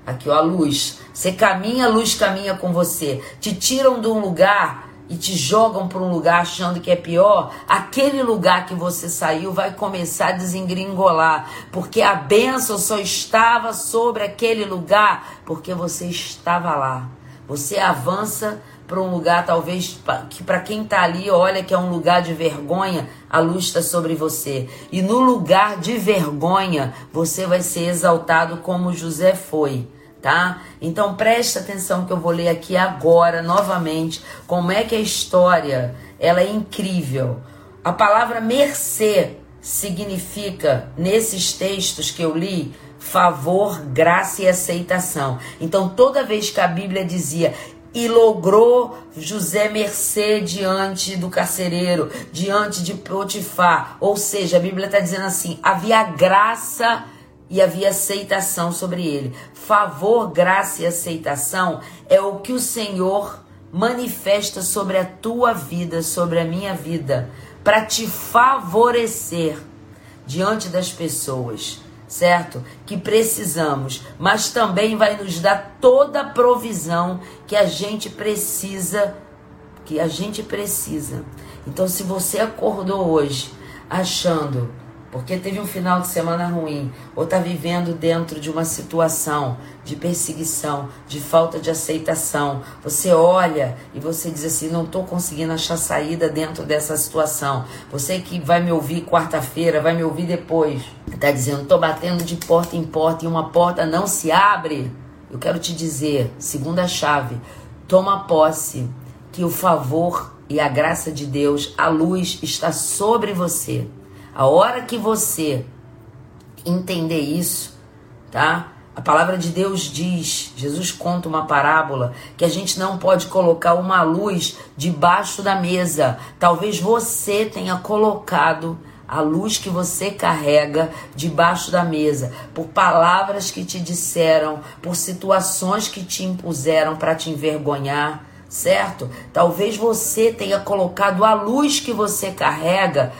Aqui, ó, a luz. Você caminha, a luz caminha com você. Te tiram de um lugar e te jogam para um lugar achando que é pior, aquele lugar que você saiu vai começar a desengringolar, porque a bênção só estava sobre aquele lugar porque você estava lá. Você avança para um lugar talvez que para quem está ali olha que é um lugar de vergonha, a luz está sobre você. E no lugar de vergonha, você vai ser exaltado como José foi tá? Então preste atenção que eu vou ler aqui agora novamente como é que a história ela é incrível. A palavra mercê significa nesses textos que eu li favor, graça e aceitação. Então toda vez que a Bíblia dizia e logrou José mercê diante do carcereiro, diante de Potifar. Ou seja, a Bíblia está dizendo assim: havia graça e havia aceitação sobre ele. Favor, graça e aceitação é o que o Senhor manifesta sobre a tua vida, sobre a minha vida, para te favorecer diante das pessoas, certo? Que precisamos, mas também vai nos dar toda a provisão que a gente precisa, que a gente precisa. Então, se você acordou hoje achando porque teve um final de semana ruim, ou está vivendo dentro de uma situação de perseguição, de falta de aceitação. Você olha e você diz assim: não estou conseguindo achar saída dentro dessa situação. Você que vai me ouvir quarta-feira, vai me ouvir depois, está dizendo: estou batendo de porta em porta e uma porta não se abre. Eu quero te dizer, segunda chave, toma posse que o favor e a graça de Deus, a luz está sobre você. A hora que você entender isso, tá? A palavra de Deus diz, Jesus conta uma parábola, que a gente não pode colocar uma luz debaixo da mesa. Talvez você tenha colocado a luz que você carrega debaixo da mesa, por palavras que te disseram, por situações que te impuseram para te envergonhar, certo? Talvez você tenha colocado a luz que você carrega,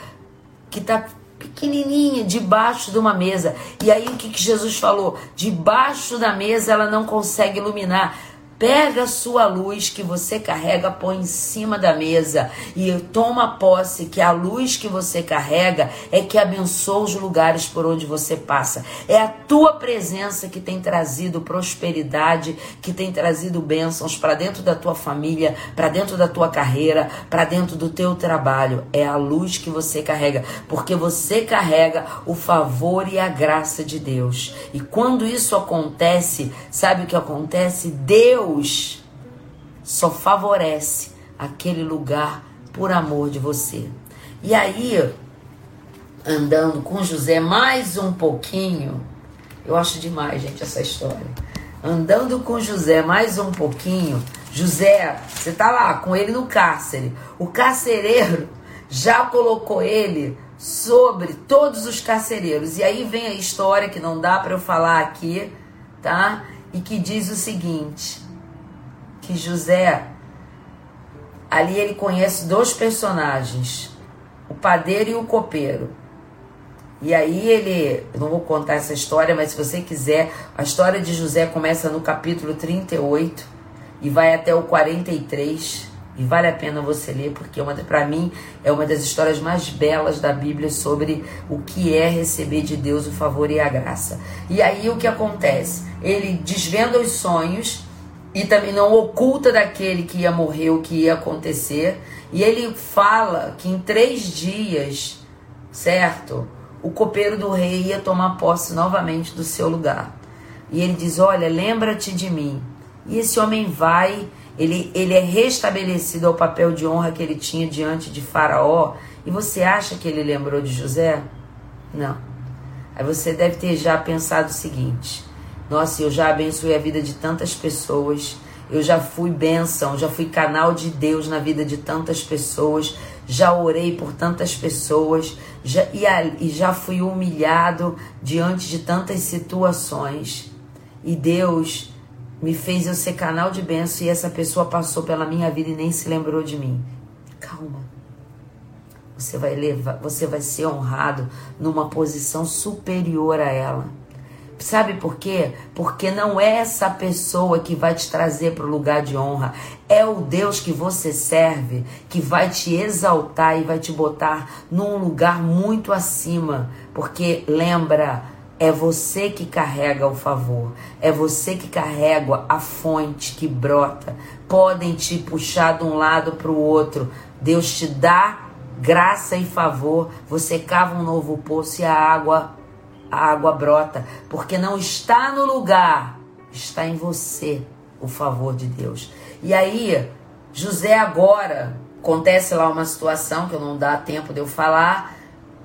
que está pequenininha, debaixo de uma mesa. E aí o que, que Jesus falou? Debaixo da mesa ela não consegue iluminar. Pega a sua luz que você carrega, põe em cima da mesa e toma posse que a luz que você carrega é que abençoa os lugares por onde você passa. É a tua presença que tem trazido prosperidade, que tem trazido bênçãos para dentro da tua família, para dentro da tua carreira, para dentro do teu trabalho. É a luz que você carrega, porque você carrega o favor e a graça de Deus. E quando isso acontece, sabe o que acontece? Deus Deus só favorece aquele lugar por amor de você. E aí, andando com José mais um pouquinho, eu acho demais, gente, essa história. Andando com José mais um pouquinho, José, você tá lá com ele no cárcere. O carcereiro já colocou ele sobre todos os carcereiros. E aí vem a história que não dá para eu falar aqui, tá? E que diz o seguinte: que José ali ele conhece dois personagens, o padeiro e o copeiro. E aí ele, não vou contar essa história, mas se você quiser, a história de José começa no capítulo 38 e vai até o 43. E vale a pena você ler, porque é para mim é uma das histórias mais belas da Bíblia sobre o que é receber de Deus o favor e a graça. E aí o que acontece? Ele desvenda os sonhos e também não oculta daquele que ia morrer o que ia acontecer. E ele fala que em três dias, certo? O copeiro do rei ia tomar posse novamente do seu lugar. E ele diz: Olha, lembra-te de mim. E esse homem vai, ele, ele é restabelecido ao papel de honra que ele tinha diante de Faraó. E você acha que ele lembrou de José? Não. Aí você deve ter já pensado o seguinte: nossa, eu já abençoei a vida de tantas pessoas. Eu já fui bênção, já fui canal de Deus na vida de tantas pessoas, já orei por tantas pessoas já, e, e já fui humilhado diante de tantas situações. E Deus me fez eu ser canal de bênção e essa pessoa passou pela minha vida e nem se lembrou de mim. Calma. Você vai levar, você vai ser honrado numa posição superior a ela. Sabe por quê? Porque não é essa pessoa que vai te trazer para o lugar de honra. É o Deus que você serve que vai te exaltar e vai te botar num lugar muito acima. Porque lembra, é você que carrega o favor. É você que carrega a fonte que brota. Podem te puxar de um lado para o outro. Deus te dá graça e favor. Você cava um novo poço e a água a água brota, porque não está no lugar, está em você o favor de Deus. E aí, José agora, acontece lá uma situação que não dá tempo de eu falar,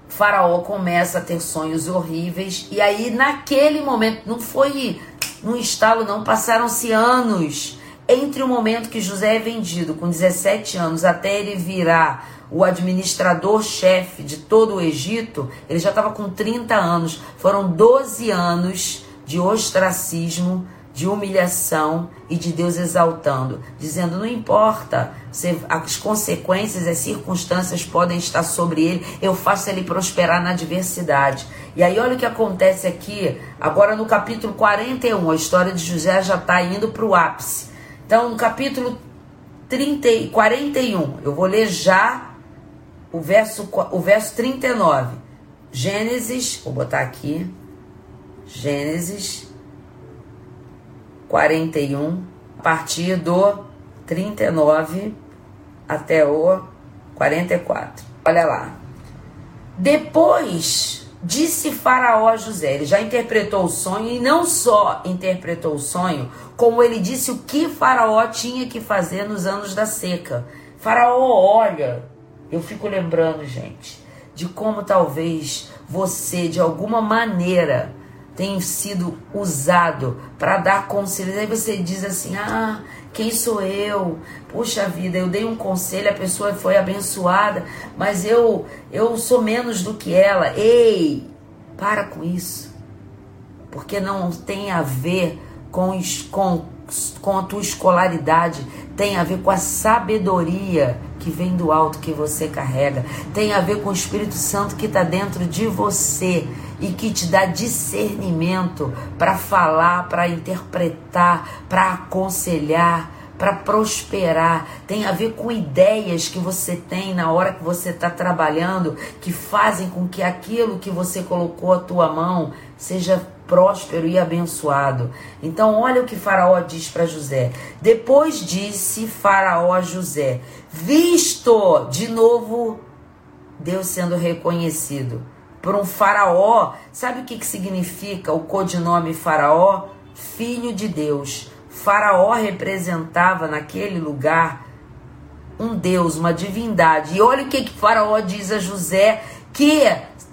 Faraó começa a ter sonhos horríveis, e aí naquele momento, não foi num estalo não, passaram-se anos entre o momento que José é vendido, com 17 anos, até ele virar o administrador-chefe de todo o Egito, ele já estava com 30 anos. Foram 12 anos de ostracismo, de humilhação e de Deus exaltando, dizendo: não importa, as consequências, as circunstâncias podem estar sobre ele, eu faço ele prosperar na adversidade. E aí, olha o que acontece aqui, agora no capítulo 41, a história de José já está indo para o ápice. Então, no capítulo 30, 41, eu vou ler já o verso, o verso 39. Gênesis, vou botar aqui. Gênesis 41, a partir do 39 até o 44. Olha lá. Depois disse Faraó a José, ele já interpretou o sonho e não só interpretou o sonho, como ele disse o que Faraó tinha que fazer nos anos da seca. Faraó olha eu fico lembrando, gente, de como talvez você, de alguma maneira, tenha sido usado para dar conselhos. Aí você diz assim: ah, quem sou eu? Puxa vida, eu dei um conselho, a pessoa foi abençoada, mas eu, eu sou menos do que ela. Ei, para com isso. Porque não tem a ver com, com com a tua escolaridade, tem a ver com a sabedoria que vem do alto que você carrega, tem a ver com o Espírito Santo que está dentro de você e que te dá discernimento para falar, para interpretar, para aconselhar, para prosperar. Tem a ver com ideias que você tem na hora que você está trabalhando que fazem com que aquilo que você colocou a tua mão seja próspero e abençoado. Então, olha o que Faraó diz para José. Depois disse Faraó a José: Visto de novo Deus sendo reconhecido por um Faraó. Sabe o que, que significa o codinome Faraó? Filho de Deus. Faraó representava naquele lugar um Deus, uma divindade. E olha o que, que Faraó diz a José, que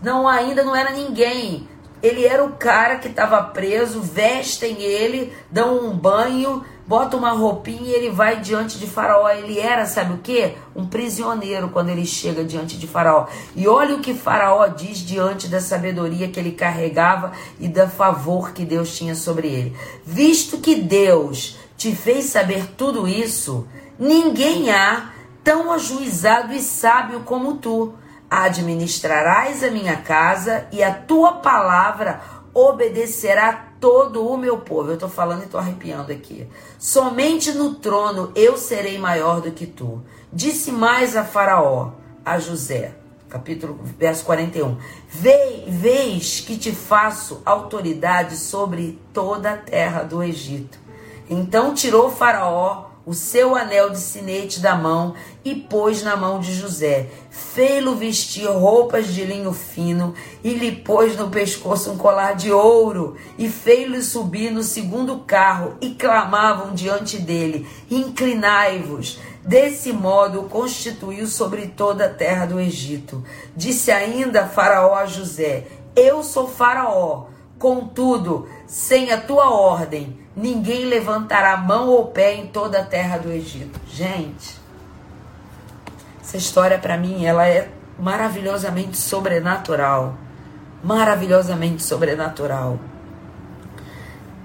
não ainda não era ninguém, ele era o cara que estava preso, vestem ele, dão um banho, bota uma roupinha e ele vai diante de Faraó. Ele era, sabe o que? Um prisioneiro quando ele chega diante de Faraó. E olha o que Faraó diz diante da sabedoria que ele carregava e da favor que Deus tinha sobre ele. Visto que Deus te fez saber tudo isso, ninguém há tão ajuizado e sábio como tu administrarás a minha casa e a tua palavra obedecerá todo o meu povo. Eu estou falando e estou arrepiando aqui. Somente no trono eu serei maior do que tu. Disse mais a Faraó, a José, capítulo verso 41. Ve, veis que te faço autoridade sobre toda a terra do Egito. Então tirou Faraó o seu anel de sinete da mão e pôs na mão de José. Fê-lo vestir roupas de linho fino e lhe pôs no pescoço um colar de ouro e fê-lo subir no segundo carro e clamavam diante dele: Inclinai-vos. Desse modo constituiu sobre toda a terra do Egito. Disse ainda Faraó a José: Eu sou Faraó, contudo, sem a tua ordem ninguém levantará mão ou pé em toda a terra do Egito. Gente, essa história para mim ela é maravilhosamente sobrenatural, maravilhosamente sobrenatural.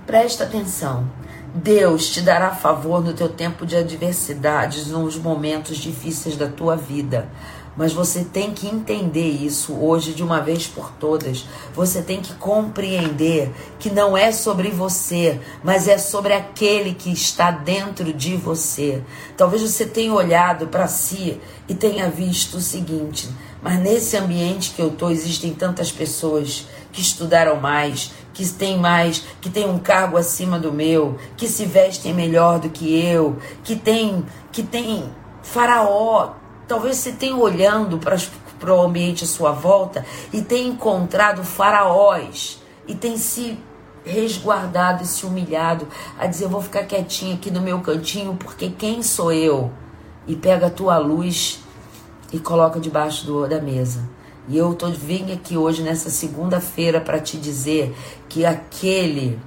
Presta atenção. Deus te dará favor no teu tempo de adversidades, nos momentos difíceis da tua vida. Mas você tem que entender isso hoje de uma vez por todas. Você tem que compreender que não é sobre você, mas é sobre aquele que está dentro de você. Talvez você tenha olhado para si e tenha visto o seguinte: mas nesse ambiente que eu estou existem tantas pessoas que estudaram mais, que têm mais, que têm um cargo acima do meu, que se vestem melhor do que eu, que tem, que tem faraó Talvez você tenha olhando para o ambiente à sua volta e tenha encontrado faraós e tem se resguardado e se humilhado a dizer: vou ficar quietinho aqui no meu cantinho porque quem sou eu? E pega a tua luz e coloca debaixo do, da mesa. E eu tô vim aqui hoje nessa segunda-feira para te dizer que aquele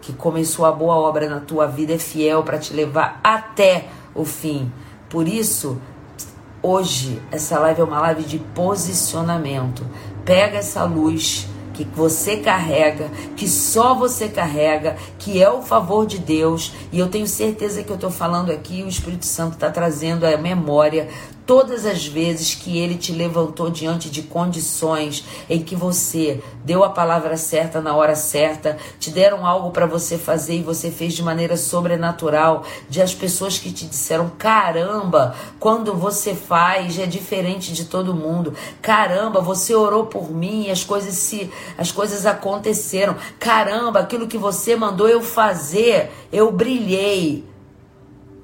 que começou a boa obra na tua vida é fiel para te levar até o fim. Por isso, Hoje, essa live é uma live de posicionamento. Pega essa luz que você carrega, que só você carrega, que é o favor de Deus, e eu tenho certeza que eu estou falando aqui, o Espírito Santo está trazendo a memória todas as vezes que ele te levantou diante de condições em que você deu a palavra certa na hora certa, te deram algo para você fazer e você fez de maneira sobrenatural, de as pessoas que te disseram: "Caramba, quando você faz é diferente de todo mundo. Caramba, você orou por mim e as coisas se as coisas aconteceram. Caramba, aquilo que você mandou eu fazer, eu brilhei."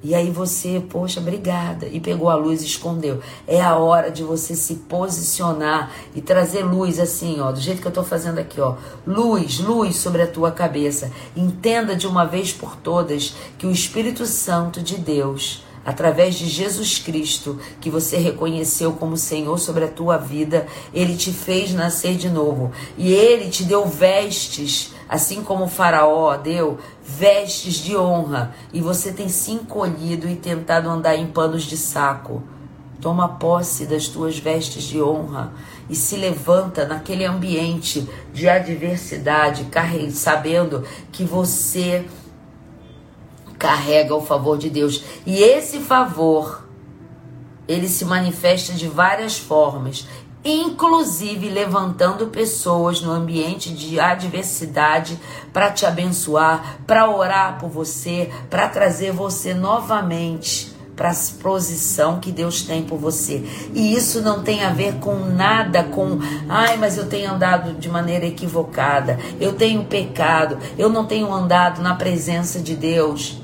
E aí você, poxa, obrigada, e pegou a luz e escondeu. É a hora de você se posicionar e trazer luz assim, ó, do jeito que eu tô fazendo aqui, ó. Luz, luz sobre a tua cabeça. Entenda de uma vez por todas que o Espírito Santo de Deus, através de Jesus Cristo, que você reconheceu como Senhor sobre a tua vida, ele te fez nascer de novo. E ele te deu vestes assim como o Faraó deu vestes de honra e você tem se encolhido e tentado andar em panos de saco. Toma posse das tuas vestes de honra e se levanta naquele ambiente de adversidade, sabendo que você carrega o favor de Deus. E esse favor, ele se manifesta de várias formas, inclusive levantando pessoas no ambiente de adversidade para te abençoar, para orar por você, para trazer você novamente para a posição que Deus tem por você. E isso não tem a ver com nada com, ai, mas eu tenho andado de maneira equivocada, eu tenho pecado, eu não tenho andado na presença de Deus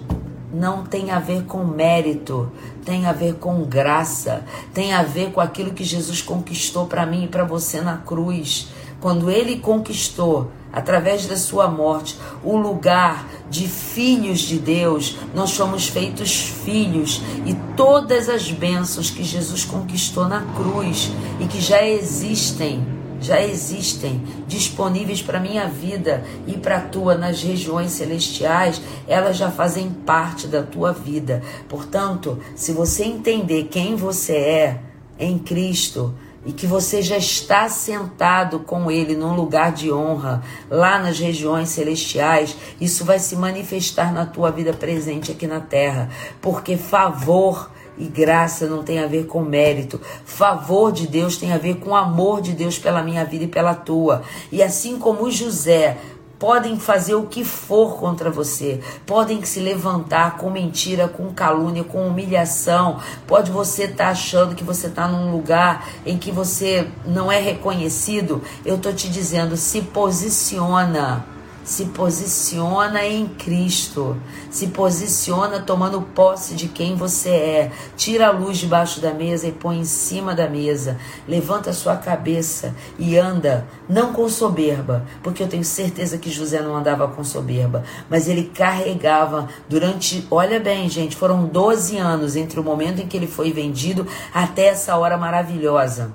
não tem a ver com mérito, tem a ver com graça, tem a ver com aquilo que Jesus conquistou para mim e para você na cruz. Quando ele conquistou, através da sua morte, o lugar de filhos de Deus, nós fomos feitos filhos e todas as bênçãos que Jesus conquistou na cruz e que já existem já existem disponíveis para minha vida e para a tua nas regiões celestiais, elas já fazem parte da tua vida. Portanto, se você entender quem você é em Cristo, e que você já está sentado com Ele num lugar de honra, lá nas regiões celestiais, isso vai se manifestar na tua vida presente aqui na terra, porque favor e graça não tem a ver com mérito. Favor de Deus tem a ver com amor de Deus pela minha vida e pela tua. E assim como José podem fazer o que for contra você, podem se levantar com mentira, com calúnia, com humilhação. Pode você estar tá achando que você está num lugar em que você não é reconhecido. Eu tô te dizendo, se posiciona se posiciona em Cristo, se posiciona tomando posse de quem você é. Tira a luz debaixo da mesa e põe em cima da mesa. Levanta a sua cabeça e anda, não com soberba, porque eu tenho certeza que José não andava com soberba, mas ele carregava durante, olha bem, gente, foram 12 anos entre o momento em que ele foi vendido até essa hora maravilhosa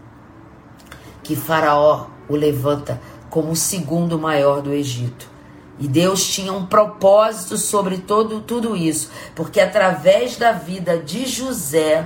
que Faraó o levanta como o segundo maior do Egito. E Deus tinha um propósito sobre todo, tudo isso, porque através da vida de José,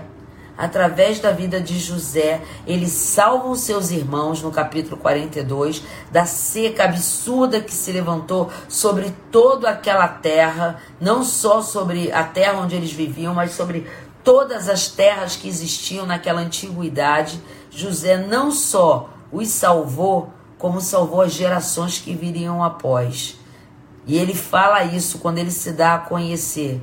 através da vida de José, ele salva os seus irmãos no capítulo 42 da seca absurda que se levantou sobre toda aquela terra, não só sobre a terra onde eles viviam, mas sobre todas as terras que existiam naquela antiguidade. José não só os salvou, como salvou as gerações que viriam após. E ele fala isso quando ele se dá a conhecer.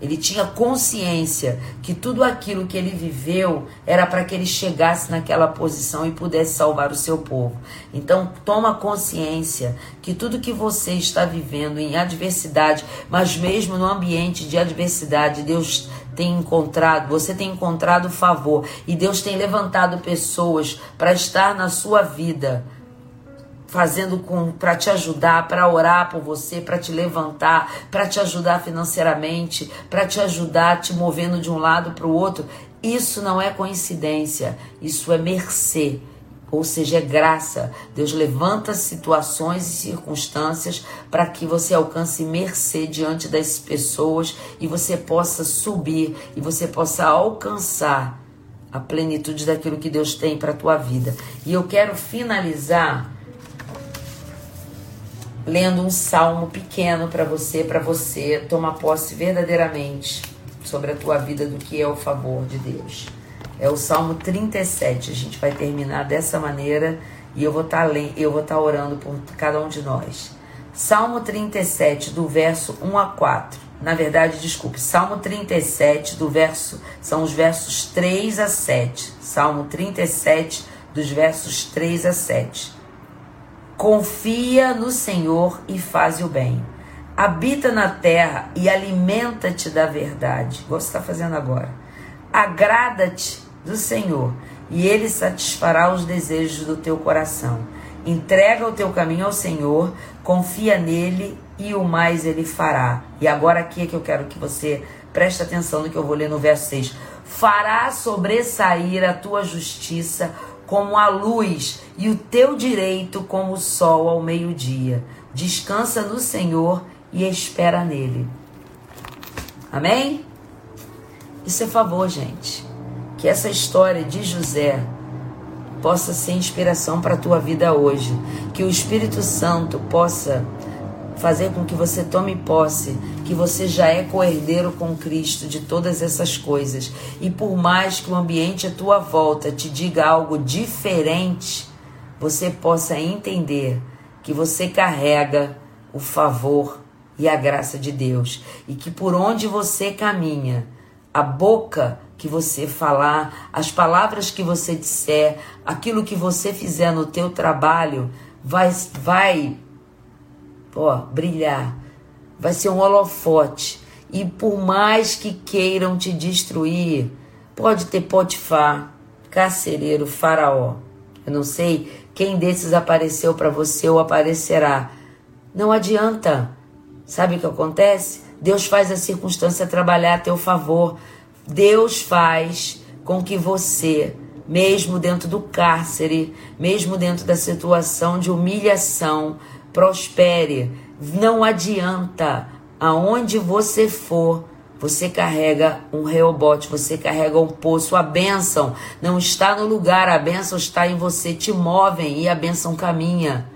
Ele tinha consciência que tudo aquilo que ele viveu era para que ele chegasse naquela posição e pudesse salvar o seu povo. Então, toma consciência que tudo que você está vivendo em adversidade, mas mesmo no ambiente de adversidade, Deus tem encontrado, você tem encontrado favor e Deus tem levantado pessoas para estar na sua vida fazendo com para te ajudar, para orar por você, para te levantar, para te ajudar financeiramente, para te ajudar te movendo de um lado para o outro. Isso não é coincidência, isso é mercê. Ou seja, é graça. Deus levanta situações e circunstâncias para que você alcance mercê diante das pessoas e você possa subir e você possa alcançar a plenitude daquilo que Deus tem para a tua vida. E eu quero finalizar lendo um salmo pequeno para você, para você tomar posse verdadeiramente sobre a tua vida do que é o favor de Deus. É o Salmo 37. A gente vai terminar dessa maneira e eu vou estar tá eu vou estar tá orando por cada um de nós. Salmo 37 do verso 1 a 4. Na verdade, desculpe, Salmo 37 do verso são os versos 3 a 7. Salmo 37 dos versos 3 a 7. Confia no Senhor e faz o bem. Habita na terra e alimenta-te da verdade. Você está fazendo agora. Agrada-te do Senhor e ele satisfará os desejos do teu coração. Entrega o teu caminho ao Senhor, confia nele e o mais ele fará. E agora aqui é que eu quero que você preste atenção no que eu vou ler no verso 6. Fará sobressair a tua justiça como a luz e o teu direito como o sol ao meio-dia. Descansa no Senhor e espera nele. Amém? Isso é favor, gente. Que essa história de José possa ser inspiração para a tua vida hoje. Que o Espírito Santo possa fazer com que você tome posse, que você já é coerdeiro com Cristo de todas essas coisas. E por mais que o ambiente à tua volta te diga algo diferente, você possa entender que você carrega o favor e a graça de Deus e que por onde você caminha, a boca que você falar, as palavras que você disser, aquilo que você fizer no teu trabalho vai vai ó, brilhar. Vai ser um holofote. E por mais que queiram te destruir, pode ter Potifar, carcereiro, faraó. Eu não sei quem desses apareceu para você ou aparecerá. Não adianta. Sabe o que acontece? Deus faz a circunstância trabalhar a teu favor. Deus faz com que você, mesmo dentro do cárcere, mesmo dentro da situação de humilhação, prospere. Não adianta. Aonde você for, você carrega um reobote, você carrega um poço. A bênção não está no lugar, a bênção está em você. Te movem e a bênção caminha.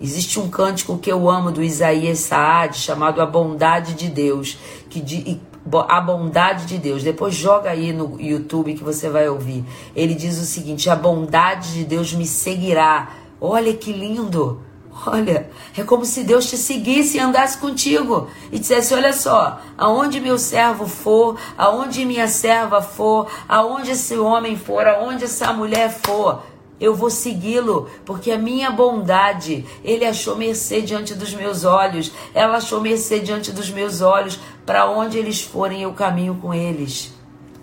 Existe um cântico que eu amo do Isaías Saad chamado A Bondade de Deus, que de, a bondade de Deus. Depois joga aí no YouTube que você vai ouvir. Ele diz o seguinte: A bondade de Deus me seguirá. Olha que lindo! Olha, é como se Deus te seguisse e andasse contigo e dissesse: Olha só, aonde meu servo for, aonde minha serva for, aonde esse homem for, aonde essa mulher for, eu vou segui-lo, porque a minha bondade, ele achou mercê diante dos meus olhos, ela achou mercê diante dos meus olhos, para onde eles forem, eu caminho com eles.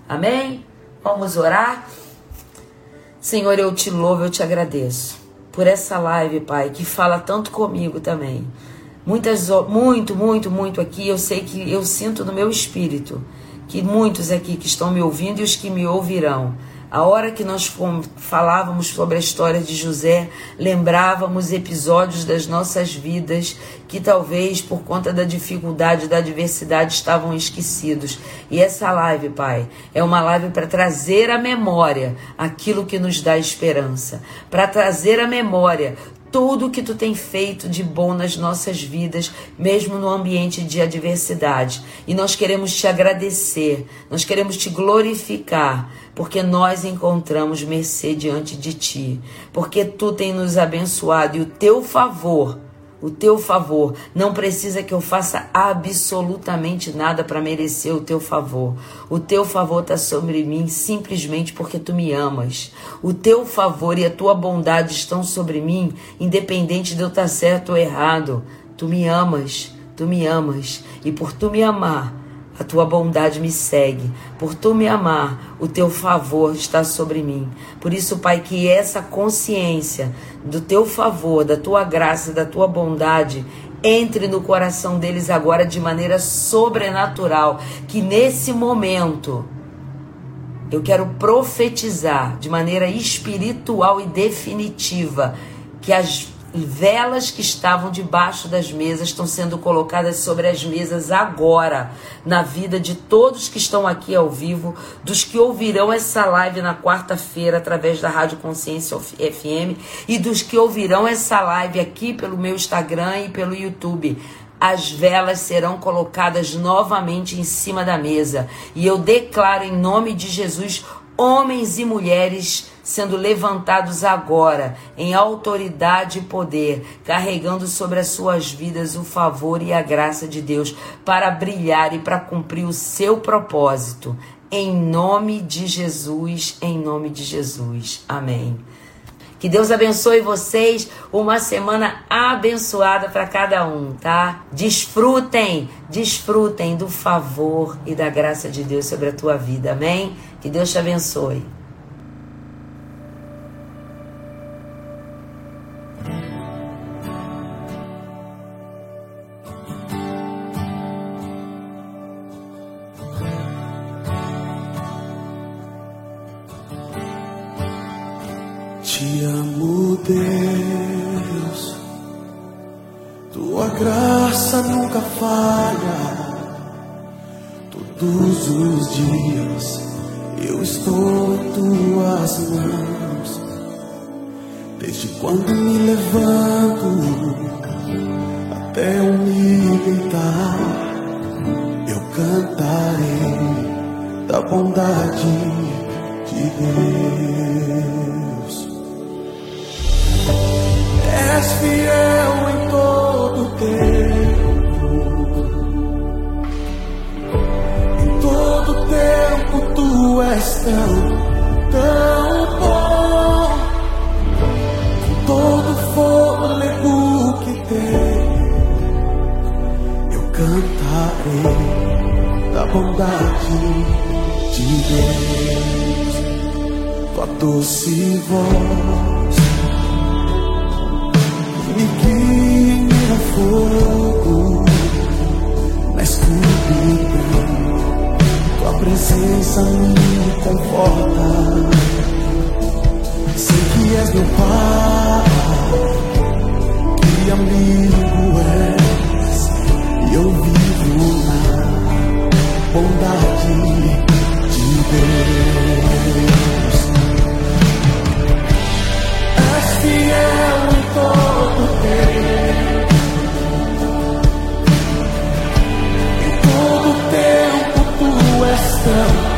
Amém? Vamos orar? Senhor, eu te louvo, eu te agradeço por essa live, Pai, que fala tanto comigo também. Muitas, muito, muito, muito aqui, eu sei que eu sinto no meu espírito que muitos aqui que estão me ouvindo e os que me ouvirão a hora que nós falávamos sobre a história de José, lembrávamos episódios das nossas vidas que talvez por conta da dificuldade, da adversidade estavam esquecidos. E essa live, Pai, é uma live para trazer à memória aquilo que nos dá esperança, para trazer à memória tudo que tu tem feito de bom nas nossas vidas, mesmo no ambiente de adversidade. E nós queremos te agradecer, nós queremos te glorificar, porque nós encontramos mercê diante de ti, porque tu tem nos abençoado e o teu favor o teu favor. Não precisa que eu faça absolutamente nada para merecer o teu favor. O teu favor está sobre mim simplesmente porque tu me amas. O teu favor e a tua bondade estão sobre mim, independente de eu estar tá certo ou errado. Tu me amas, tu me amas. E por tu me amar, a tua bondade me segue. Por tu me amar, o teu favor está sobre mim. Por isso, Pai, que essa consciência do teu favor, da tua graça, da tua bondade entre no coração deles agora de maneira sobrenatural. Que nesse momento eu quero profetizar de maneira espiritual e definitiva que as velas que estavam debaixo das mesas estão sendo colocadas sobre as mesas agora, na vida de todos que estão aqui ao vivo, dos que ouvirão essa live na quarta-feira através da Rádio Consciência FM e dos que ouvirão essa live aqui pelo meu Instagram e pelo YouTube as velas serão colocadas novamente em cima da mesa. E eu declaro em nome de Jesus, homens e mulheres sendo levantados agora em autoridade e poder, carregando sobre as suas vidas o favor e a graça de Deus para brilhar e para cumprir o seu propósito. Em nome de Jesus, em nome de Jesus. Amém. Que Deus abençoe vocês. Uma semana abençoada para cada um, tá? Desfrutem, desfrutem do favor e da graça de Deus sobre a tua vida. Amém? Que Deus te abençoe. Falha. Todos os dias eu estou em tuas mãos. Desde quando me levanto até eu me deitar, eu cantarei da bondade de Deus. És fiel em todo tempo, tu és tão, tão bom, com todo fôlego que tem, eu cantarei da bondade de Deus, tua doce voz me guia em meu presença me conforta. Sei que és meu Pai, que amigo és, e eu vivo na bondade de Deus. És fiel em todo tempo, és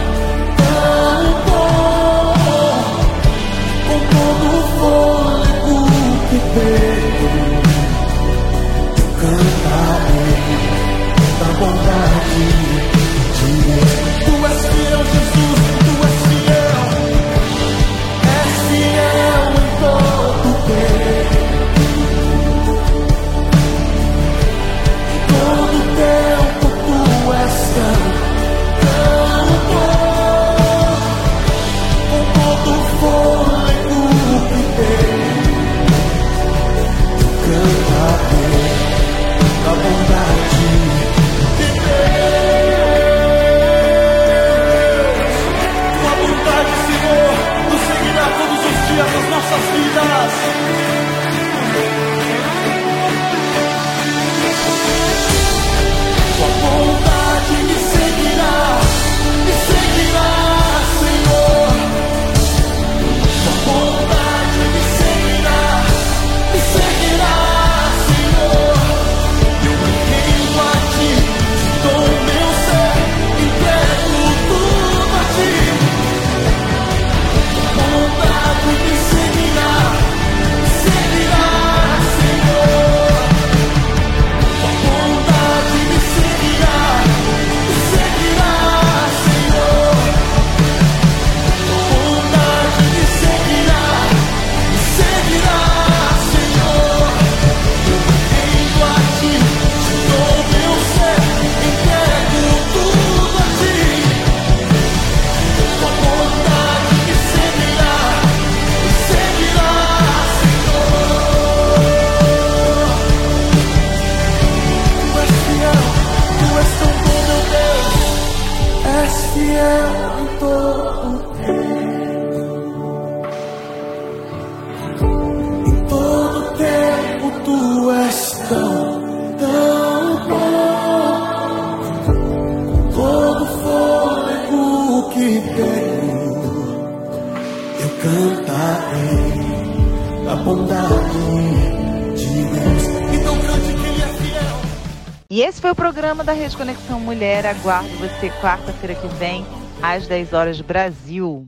da Rede Conexão Mulher. Aguardo você quarta-feira que vem, às 10 horas Brasil.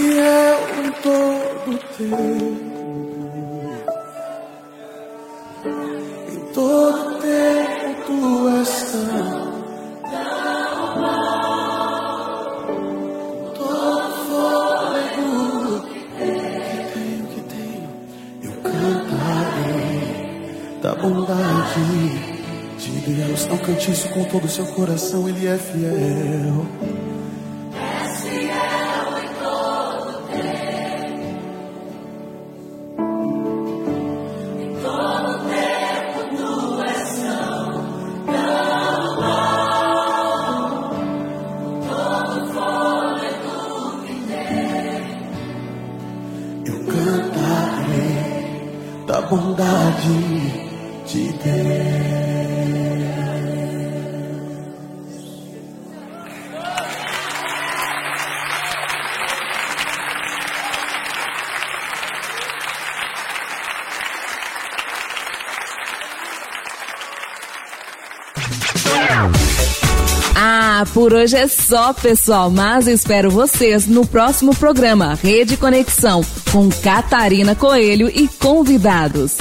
Fiel em todo tempo, em todo tempo tu és tão, todo fôlego que tenho, que tenho, eu cantarei da bondade de Deus. Não cante isso com todo o seu coração, Ele é fiel. Por hoje é só, pessoal, mas espero vocês no próximo programa Rede Conexão com Catarina Coelho e convidados.